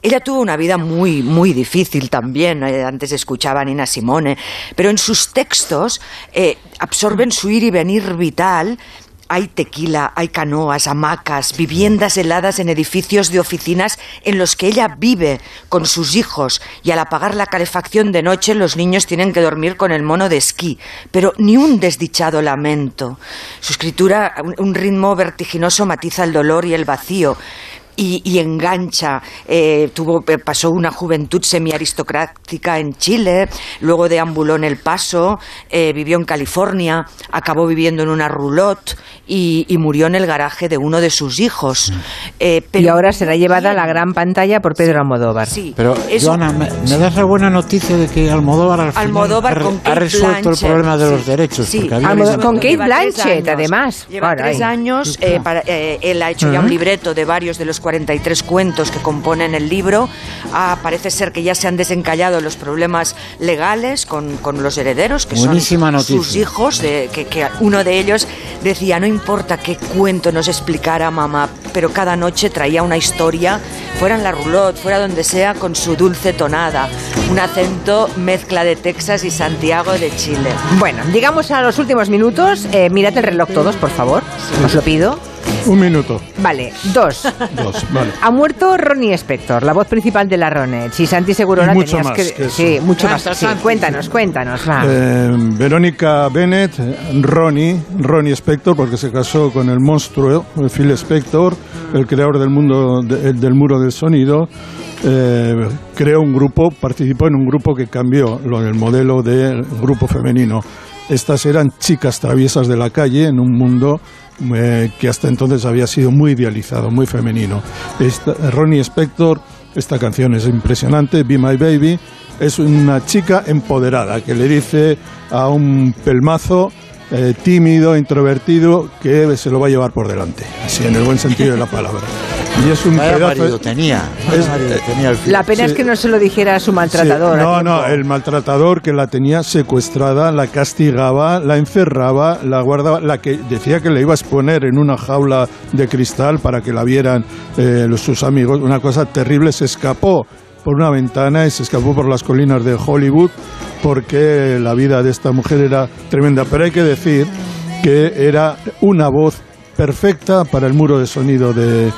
Ella tuvo una vida muy, muy difícil también. Eh, antes escuchaba a Nina Simone, pero en sus textos absorben su ir y venir vital hay tequila, hay canoas, hamacas, viviendas heladas en edificios de oficinas en los que ella vive con sus hijos. Y al apagar la calefacción de noche los niños tienen que dormir con el mono de esquí, pero ni un desdichado lamento. Su escritura, un ritmo vertiginoso matiza el dolor y el vacío y, engancha. Eh, tuvo, eh, pasó una juventud semi-aristocrática en Chile, luego deambuló en El Paso, eh, vivió en California, acabó viviendo en una roulotte y, murió en el garaje de uno de sus hijos. y ahora será llevada a la gran pantalla por Pedro Almodóvar. Sí, pero Joana, ¿me, das la buena noticia de que Almodóvar, al Almodóvar ha, resuelto el problema de los derechos? Sí, con Kate Blanchett, además. Lleva tres años, él ha hecho ya un libreto de varios de los 43 cuentos que componen el libro. Ah, parece ser que ya se han desencallado los problemas legales con, con los herederos, que son sus hijos, de, que, que uno de ellos decía, no importa qué cuento nos explicara mamá, pero cada noche traía una historia, fuera en la roulotte, fuera donde sea, con su dulce tonada, un acento mezcla de Texas y Santiago de Chile. Bueno, llegamos a los últimos minutos. Eh, mirad el reloj todos, por favor. Os lo pido. Un minuto. Vale, dos. Dos, vale. Ha muerto Ronnie Spector, la voz principal de la Ronet. Si Santi seguro la mucho más que... sí, mucho más. Sí, cuéntanos, cuéntanos. Eh, Verónica Bennett, Ronnie, Ronnie Spector, porque se casó con el monstruo Phil Spector, el creador del mundo del muro del sonido. Eh, creó un grupo, participó en un grupo que cambió lo del modelo del grupo femenino. Estas eran chicas traviesas de la calle en un mundo eh, que hasta entonces había sido muy idealizado, muy femenino. Ronnie Spector, esta canción es impresionante, Be My Baby, es una chica empoderada que le dice a un pelmazo eh, tímido, introvertido, que se lo va a llevar por delante, así en el buen sentido de la palabra. Y es un pedazo. tenía. la pena es que no se lo dijera a su maltratador. no, no, el maltratador que la tenía secuestrada, la castigaba, la encerraba, la guardaba, la que decía que le iba a exponer en una jaula de cristal para que la vieran eh, sus amigos. Una cosa terrible, se escapó por una ventana y se escapó por las colinas de Hollywood porque la vida de esta mujer era tremenda. Pero hay que decir que era una voz perfecta para el muro de sonido de,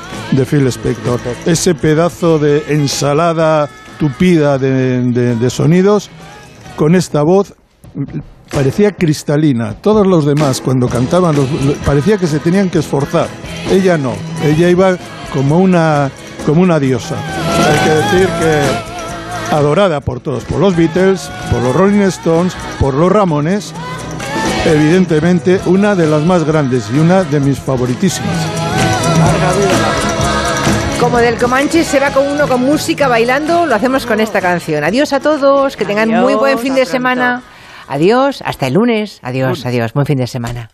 Phil Spector. Ese pedazo de ensalada tupida de, sonidos, con esta voz parecía cristalina. Todos los demás, cuando cantaban, parecía que se tenían que esforzar. Ella no, ella iba como una, como una diosa. Hay que decir que adorada por todos, por los Beatles, por los Rolling Stones, por los Ramones evidentemente una de las más grandes y una de mis favoritísimas. Como del Comanche se va con uno con música bailando, lo hacemos con esta canción. Adiós a todos, que tengan muy buen fin de semana. Adiós, hasta el lunes. Adiós, adiós, buen fin de semana.